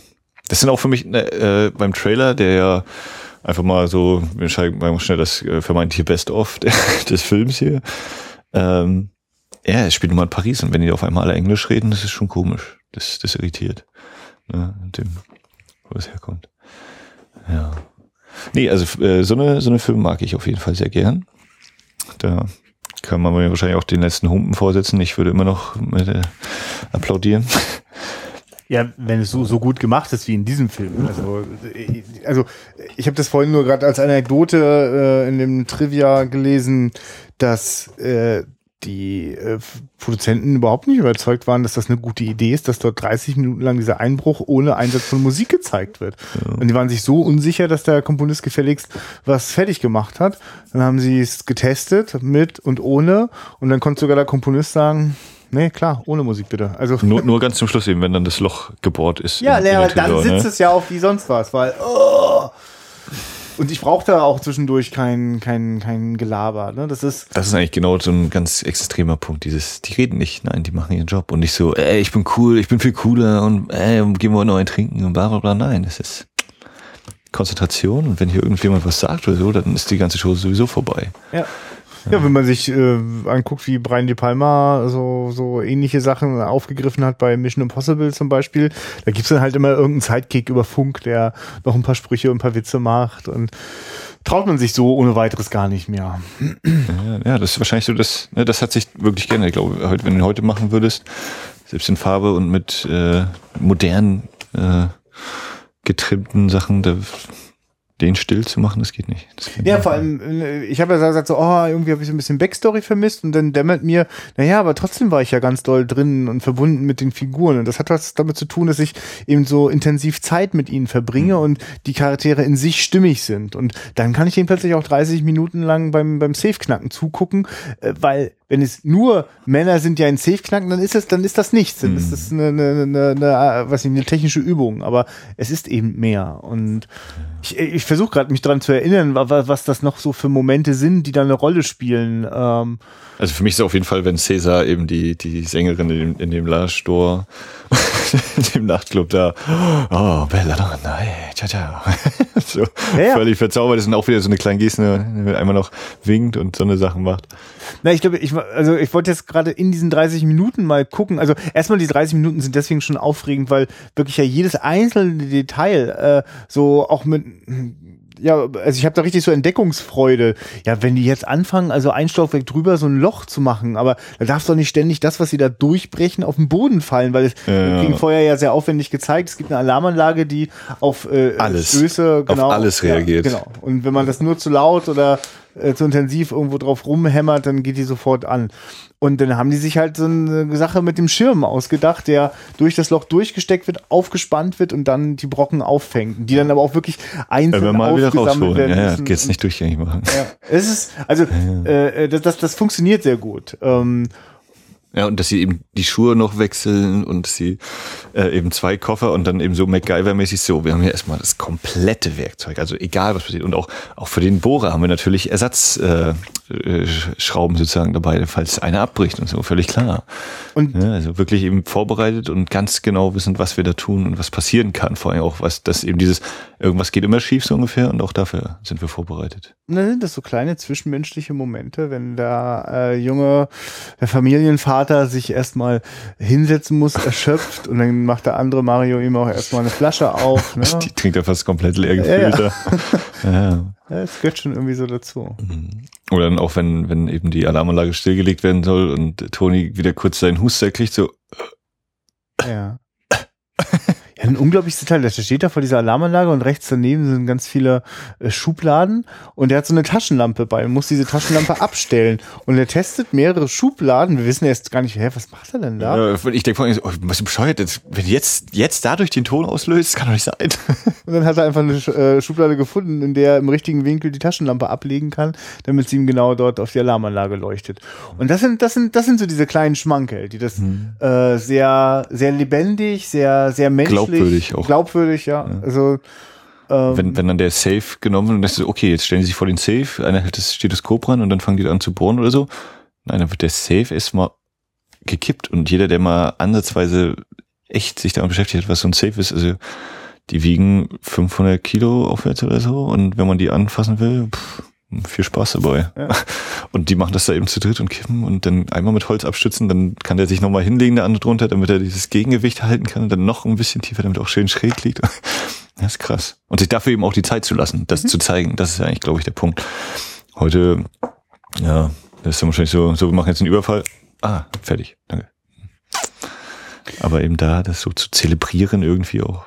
Das sind auch für mich ne, äh, beim Trailer, der ja einfach mal so, wir entscheiden mal schnell das äh, vermeintliche Best-of des Films hier. Ähm, ja, er spielt nun mal in Paris und wenn die auf einmal alle Englisch reden, das ist schon komisch. Das, das irritiert. Ne, dem, wo es herkommt. Ja. Nee, also äh, so eine, so eine Film mag ich auf jeden Fall sehr gern. Da kann man mir wahrscheinlich auch den letzten Humpen vorsetzen. Ich würde immer noch mit, äh, applaudieren. Ja, wenn es so, so gut gemacht ist wie in diesem Film. Also, äh, also ich habe das vorhin nur gerade als Anekdote äh, in dem Trivia gelesen, dass äh, die äh, Produzenten überhaupt nicht überzeugt waren, dass das eine gute Idee ist, dass dort 30 Minuten lang dieser Einbruch ohne Einsatz von Musik gezeigt wird. Ja. Und die waren sich so unsicher, dass der Komponist gefälligst was fertig gemacht hat. Dann haben sie es getestet mit und ohne und dann konnte sogar der Komponist sagen, Nee, klar, ohne Musik bitte. Also nur, nur ganz zum Schluss eben, wenn dann das Loch gebohrt ist. Ja, in, nee, in dann sitzt ne? es ja auf wie sonst was, weil oh, und ich brauche da auch zwischendurch kein, kein, kein Gelaber. Ne? Das ist. Das ist eigentlich genau so ein ganz extremer Punkt. Dieses, die reden nicht, nein, die machen ihren Job und nicht so, ey, ich bin cool, ich bin viel cooler und ey, gehen wir noch ein trinken und bla bla bla. Nein, das ist Konzentration und wenn hier irgendjemand was sagt oder so, dann ist die ganze Show sowieso vorbei. Ja. Ja, wenn man sich äh, anguckt, wie Brian De Palma so, so ähnliche Sachen aufgegriffen hat bei Mission Impossible zum Beispiel, da gibt's dann halt immer irgendeinen Sidekick über Funk, der noch ein paar Sprüche und ein paar Witze macht und traut man sich so ohne weiteres gar nicht mehr. Ja, das ist wahrscheinlich so, das, ne, das hat sich wirklich gerne, ich glaube, heute, wenn du heute machen würdest, selbst in Farbe und mit äh, modernen äh, getrimmten Sachen, da den still zu machen, das geht nicht. Das Ja, vor allem, äh, ich habe ja gesagt, so, oh, irgendwie habe ich so ein bisschen Backstory vermisst und dann dämmert mir, naja, aber trotzdem war ich ja ganz doll drin und verbunden mit den Figuren. Und das hat was damit zu tun, dass ich eben so intensiv Zeit mit ihnen verbringe und die Charaktere in sich stimmig sind. Und dann kann ich ihnen plötzlich auch 30 Minuten lang beim, beim Safe-Knacken zugucken, äh, weil wenn es nur Männer sind, die einen Safe knacken, dann ist es, dann ist das nichts. Dann ist das eine, eine, eine, eine, was ich, eine technische Übung. Aber es ist eben mehr. Und ich, ich versuche gerade mich dran zu erinnern, wa- was das noch so für Momente sind, die da eine Rolle spielen. Ähm, Also für mich ist es auf jeden Fall, wenn Cäsar eben die, die Sängerin in dem, in dem Large-Store, in dem Nachtclub da, oh, Bella Donna, hey, ciao, ciao. so Ja, ja. völlig verzaubert ist und auch wieder so eine kleine Geste, ne, einmal noch winkt und so eine Sachen macht. Na, ich glaube, ich, also ich wollte jetzt gerade in diesen 30 Minuten mal gucken. Also erstmal die 30 Minuten sind deswegen schon aufregend, weil wirklich ja jedes einzelne Detail äh, so auch mit ja, also ich habe da richtig so Entdeckungsfreude. Ja, wenn die jetzt anfangen, also ein Stockwerk drüber so ein Loch zu machen, aber da darf doch nicht ständig das, was sie da durchbrechen, auf den Boden fallen, weil es Ja. ging vorher ja sehr aufwendig gezeigt. Es gibt eine Alarmanlage, die auf äh, Alles. Stöße Auf genau alles reagiert. Ja, genau. Und wenn man das nur zu laut oder äh, zu intensiv irgendwo drauf rumhämmert, dann geht die sofort an. Und dann haben die sich halt so eine Sache mit dem Schirm ausgedacht, der durch das Loch durchgesteckt wird, aufgespannt wird und dann die Brocken auffängt. Die dann aber auch wirklich Wenn einzeln wir mal wieder aufgesammelt rausholen. werden Ja, ja, geht's nicht durchgängig machen. Ja, es ist, also äh, das, das, das funktioniert sehr gut. Ähm, Ja, und dass sie eben die Schuhe noch wechseln und sie äh, eben zwei Koffer und dann eben so MacGyver-mäßig so, wir haben hier erstmal das komplette Werkzeug, also egal was passiert. Und auch, auch für den Bohrer haben wir natürlich Ersatzschrauben äh, Schrauben sozusagen dabei, falls einer abbricht und so, völlig klar. Und- ja, also wirklich eben vorbereitet und ganz genau wissen, was wir da tun und was passieren kann. Vor allem auch, was, dass eben dieses, irgendwas geht immer schief so ungefähr und auch dafür sind wir vorbereitet. ne, sind das so kleine zwischenmenschliche Momente, wenn der äh, junge der Familienvater sich erstmal hinsetzen muss, erschöpft und dann macht der andere Mario ihm auch erstmal eine Flasche auf. Ne? Die trinkt er fast komplett leer Ja, ja. gefüllt. Ja, ja. Das gehört schon irgendwie so dazu. Oder dann auch, wenn, wenn eben die Alarmanlage stillgelegt werden soll und Toni wieder kurz seinen Huster kriegt, so, Ja. Ja, ein unglaubliches Detail. Der steht da vor dieser Alarmanlage und rechts daneben sind ganz viele äh, Schubladen und er hat so eine Taschenlampe bei und muss diese Taschenlampe abstellen. Und er testet mehrere Schubladen. Wir wissen erst gar nicht, hä, was macht er denn da? äh, ich denke vor allem oh, was bescheuert, jetzt, wenn jetzt, jetzt dadurch den Ton auslöst, kann doch nicht sein. Und dann hat er einfach eine äh, Schublade gefunden, in der er im richtigen Winkel die Taschenlampe ablegen kann, damit sie ihm genau dort auf die Alarmanlage leuchtet. Und das sind, das sind, das sind so diese kleinen Schmankerl, die das äh, sehr, sehr lebendig, sehr, sehr menschlich, Glaubwürdig auch. glaubwürdig, ja. Also ähm, Wenn, wenn dann der Safe genommen wird und das ist okay, jetzt stellen sie sich vor den Safe, einer hält das Stethoskop ran und dann fangen die an zu bohren oder so. Nein, dann wird der Safe erstmal gekippt und jeder, der mal ansatzweise echt sich damit beschäftigt hat, was so ein Safe ist, also die wiegen 500 Kilo aufwärts oder so und wenn man die anfassen will, pff, viel Spaß dabei. Ja. Und die machen das da eben zu dritt und kippen und dann einmal mit Holz abstützen, dann kann der sich nochmal hinlegen, der andere drunter, damit er dieses Gegengewicht halten kann und dann noch ein bisschen tiefer, damit er auch schön schräg liegt. Das ist krass. Und sich dafür eben auch die Zeit zu lassen, das zu zeigen, das ist ja eigentlich, glaube ich, der Punkt. Heute, ja, das ist dann wahrscheinlich so, so, wir machen jetzt einen Überfall. Ah, fertig, danke. Aber eben da, das so zu zelebrieren irgendwie auch.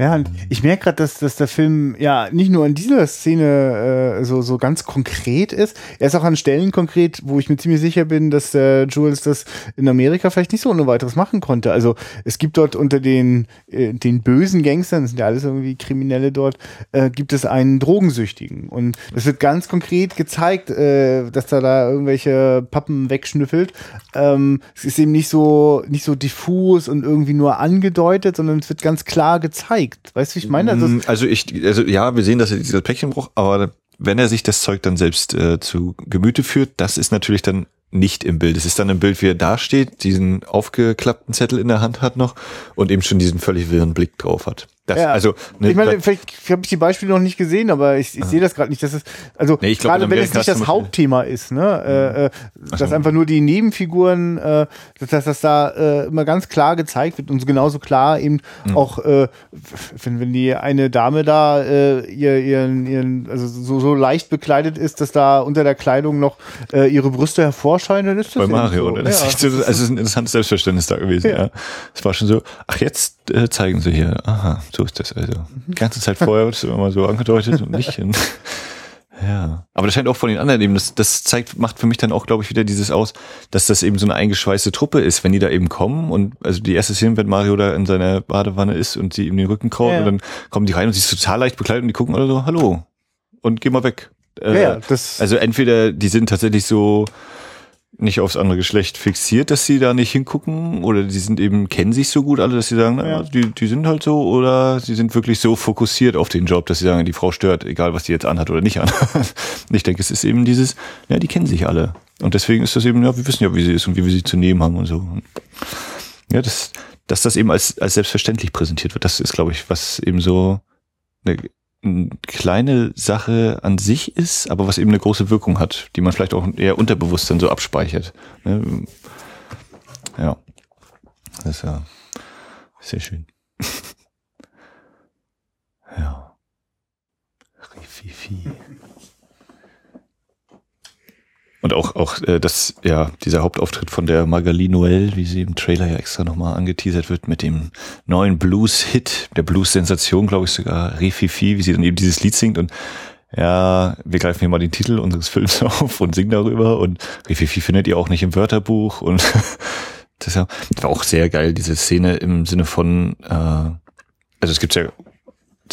Ja, ich merke gerade, dass, dass der Film ja nicht nur in dieser Szene äh, so, so ganz konkret ist, er ist auch an Stellen konkret, wo ich mir ziemlich sicher bin, dass der Jules das in Amerika vielleicht nicht so ohne weiteres machen konnte. Also es gibt dort unter den, äh, den bösen Gangstern, das sind ja alles irgendwie Kriminelle dort, äh, gibt es einen Drogensüchtigen. Und das wird ganz konkret gezeigt, äh, dass er da irgendwelche Pappen wegschnüffelt. Ähm, es ist eben nicht so, nicht so diffus und irgendwie nur angedeutet, sondern es wird ganz klar gezeigt. Weißt du, wie ich meine? Also, Mm, Also ich, also ja, wir sehen, dass er dieser Päckchen braucht, aber wenn er sich das Zeug dann selbst äh, zu Gemüte führt, das ist natürlich dann nicht im Bild. Es ist dann im Bild, wie er da steht, diesen aufgeklappten Zettel in der Hand hat noch und eben schon diesen völlig wirren Blick drauf hat. Das, Ja. also, ne, ich meine, vielleicht habe ich die Beispiele noch nicht gesehen, aber ich, ich sehe das gerade nicht. Das ist, also Nee, glaub, gerade wenn es nicht das Hauptthema ist, ne? Äh, äh, dass so. einfach nur die Nebenfiguren, äh, dass, dass das da äh, immer ganz klar gezeigt wird und genauso klar eben Mhm. auch, äh, wenn, wenn die eine Dame da äh, ihr, ihren, ihren, also so, so leicht bekleidet ist, dass da unter der Kleidung noch äh, ihre Brüste hervorscheinen, dann ist das bei Mario, so. oder? Das Ja, ist echt so, also es ist ein interessantes Selbstverständnis da gewesen, Ja. ja. Es war schon so, ach, jetzt äh, zeigen sie hier, aha, So ist das also. Die ganze Zeit vorher wird es immer so angedeutet und nicht. Und ja. Aber das scheint auch von den anderen eben, das, das zeigt, macht für mich dann auch, glaube ich, wieder dieses aus, dass das eben so eine eingeschweißte Truppe ist, wenn die da eben kommen und also die erste Szene, wenn Mario da in seiner Badewanne ist und sie ihm den Rücken kaut Ja. und dann kommen die rein und sie ist total leicht bekleidet und die gucken alle so, hallo und geh mal weg. Äh, Ja, das, also entweder die sind tatsächlich so nicht aufs andere Geschlecht fixiert, dass sie da nicht hingucken, oder die sind eben, kennen sich so gut alle, dass sie sagen, na, Ja. die, die sind halt so, oder sie sind wirklich so fokussiert auf den Job, dass sie sagen, die Frau stört, egal was die jetzt anhat oder nicht anhat. Ich denke, es ist eben dieses, ja, die kennen sich alle. Und deswegen ist das eben, ja, wir wissen ja, wie sie ist und wie wir sie zu nehmen haben und so. Ja, das, dass das eben als, als selbstverständlich präsentiert wird, das ist, glaube ich, was eben so eine, eine kleine Sache an sich ist, aber was eben eine große Wirkung hat, die man vielleicht auch eher unterbewusst dann so abspeichert. Ne? Ja. Das ist ja sehr schön. ja. Rififi. Und auch, auch äh, das, ja, dieser Hauptauftritt von der Magali Noel, wie sie im Trailer ja extra nochmal angeteasert wird, mit dem neuen Blues-Hit, der Blues-Sensation, glaube ich sogar, Refifi, wie sie dann eben dieses Lied singt. Und ja, wir greifen hier mal den Titel unseres Films auf und singen darüber. Und Refifi findet ihr auch nicht im Wörterbuch. Und das, war auch sehr geil, diese Szene im Sinne von, äh, also es gibt ja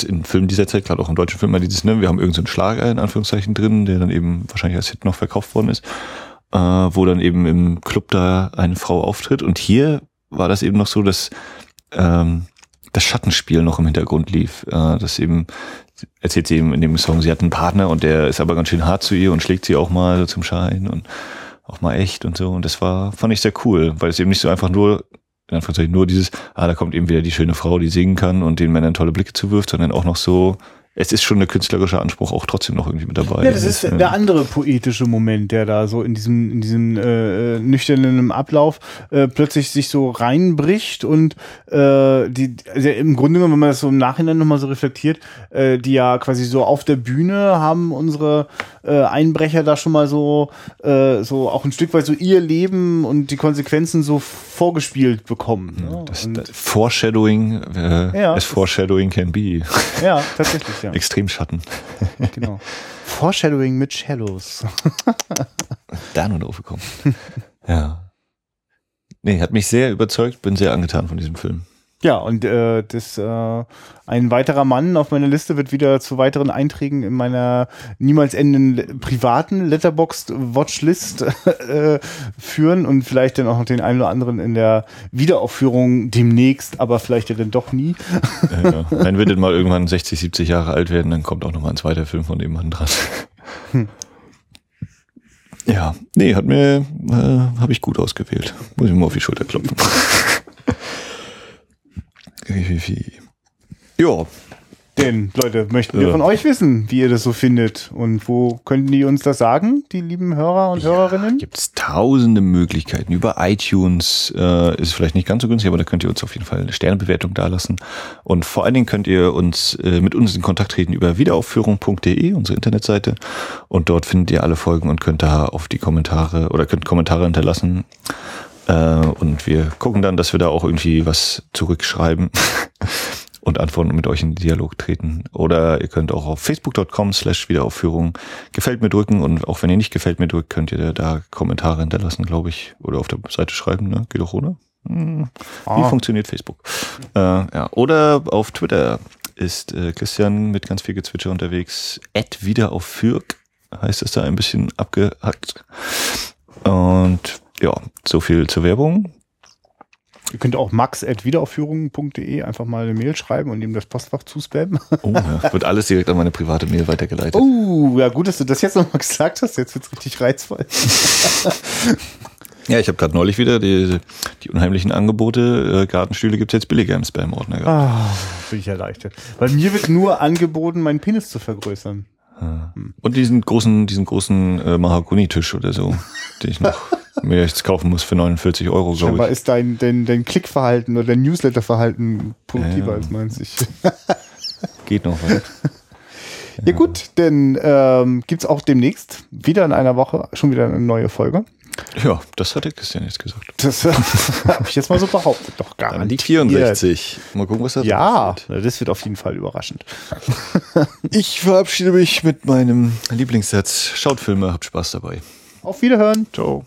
in Filmen dieser Zeit, gerade auch im deutschen Film, mal dieses, ne, wir haben irgendeinen so Schlager in Anführungszeichen drin, der dann eben wahrscheinlich als Hit noch verkauft worden ist, äh, wo dann eben im Club da eine Frau auftritt. Und hier war das eben noch so, dass ähm, das Schattenspiel noch im Hintergrund lief. Äh, dass eben, erzählt sie eben in dem Song, sie hat einen Partner und der ist aber ganz schön hart zu ihr und schlägt sie auch mal so zum Schein und auch mal echt und so. Und das war, fand ich sehr cool, weil es eben nicht so einfach nur in Anführungszeichen nur dieses, ah, da kommt eben wieder die schöne Frau, die singen kann und den Männern tolle Blicke zuwirft, sondern auch noch so, es ist schon der künstlerische Anspruch auch trotzdem noch irgendwie mit dabei. ja, das ist der andere poetische Moment, der da so in diesem, in diesem äh, nüchternen Ablauf äh, plötzlich sich so reinbricht und äh, die, also im Grunde genommen, wenn man das so im Nachhinein nochmal so reflektiert, äh, die ja quasi so auf der Bühne haben unsere äh, Einbrecher da schon mal so, äh, so auch ein Stück weit so ihr Leben und die Konsequenzen so vorgespielt bekommen. Ne? Das, das Foreshadowing, äh, Ja, as Foreshadowing can be. ja, tatsächlich, ja. Extremschatten. genau. Foreshadowing mit Shadows. Da nur drauf gekommen. ja. Nee, hat mich sehr überzeugt, bin sehr angetan von diesem Film. Ja, und äh, das äh, ein weiterer Mann auf meiner Liste wird wieder zu weiteren Einträgen in meiner niemals endenden privaten Letterboxd Watchlist äh, führen und vielleicht dann auch noch den einen oder anderen in der Wiederaufführung demnächst, aber vielleicht ja dann doch nie. Ja, ja. Wenn wir denn mal irgendwann 60, 70 Jahre alt werden, dann kommt auch noch mal ein zweiter Film von dem Mann dran. Ja, nee, hat mir, äh, habe ich gut ausgewählt. Muss ich mal auf die Schulter klopfen. ja, Denn, Leute, möchten wir Ja. von euch wissen, wie ihr das so findet und wo könnten die uns das sagen, die lieben Hörer und Hörerinnen? gibt es tausende Möglichkeiten. Über iTunes äh, ist vielleicht nicht ganz so günstig, aber da könnt ihr uns auf jeden Fall eine Sternebewertung dalassen. Und vor allen Dingen könnt ihr uns äh, mit uns in Kontakt treten über wiederaufführung.de, unsere Internetseite. Und dort findet ihr alle Folgen und könnt da auf die Kommentare oder könnt Kommentare hinterlassen. Äh, und wir gucken dann, dass wir da auch irgendwie was zurückschreiben. und antworten und mit euch in den Dialog treten. Oder ihr könnt auch auf facebook.com slash Wiederaufführung gefällt mir drücken und auch wenn ihr nicht gefällt mir drückt, könnt ihr da Kommentare hinterlassen, glaube ich, oder auf der Seite schreiben, ne? Geht doch, oder? Hm. Wie Ah. funktioniert Facebook? Äh, ja. Oder auf Twitter ist äh, Christian mit ganz viel Gezwitscher unterwegs. Ad wieder auf Fürk heißt es da ein bisschen abgehackt. Und ja, so viel zur Werbung. Ihr könnt auch max.wiederaufführung.de einfach mal eine Mail schreiben und ihm das Postfach zuspammen. Oh, ja. Wird alles direkt an meine private Mail weitergeleitet. Oh, ja gut, dass du das jetzt nochmal gesagt hast. Jetzt wird's richtig reizvoll. Ja, ich habe gerade neulich wieder die, die unheimlichen Angebote. Äh, Gartenstühle gibt's jetzt billiger im Spam-Ordner. Ah, bin ich erleichtert. Weil mir wird nur angeboten, meinen Penis zu vergrößern. Und diesen großen, diesen großen äh, Mahagoni-Tisch oder so, den ich noch mir jetzt kaufen muss für 49 Euro, Aber glaube ich. ist dein, dein, dein Klickverhalten oder dein Newsletterverhalten produktiver Ja. als meins? Ich. Geht noch was. Ja gut, denn ähm, gibt's auch demnächst wieder in einer Woche schon wieder eine neue Folge. Ja, das hat der Christian jetzt gesagt. Das habe ich jetzt mal so behauptet. Doch gar nicht. 64. Mal gucken, was da Ja, das wird auf jeden Fall überraschend. Ich verabschiede mich mit meinem Lieblingssatz. Schaut Filme, habt Spaß dabei. Auf Wiederhören. Ciao.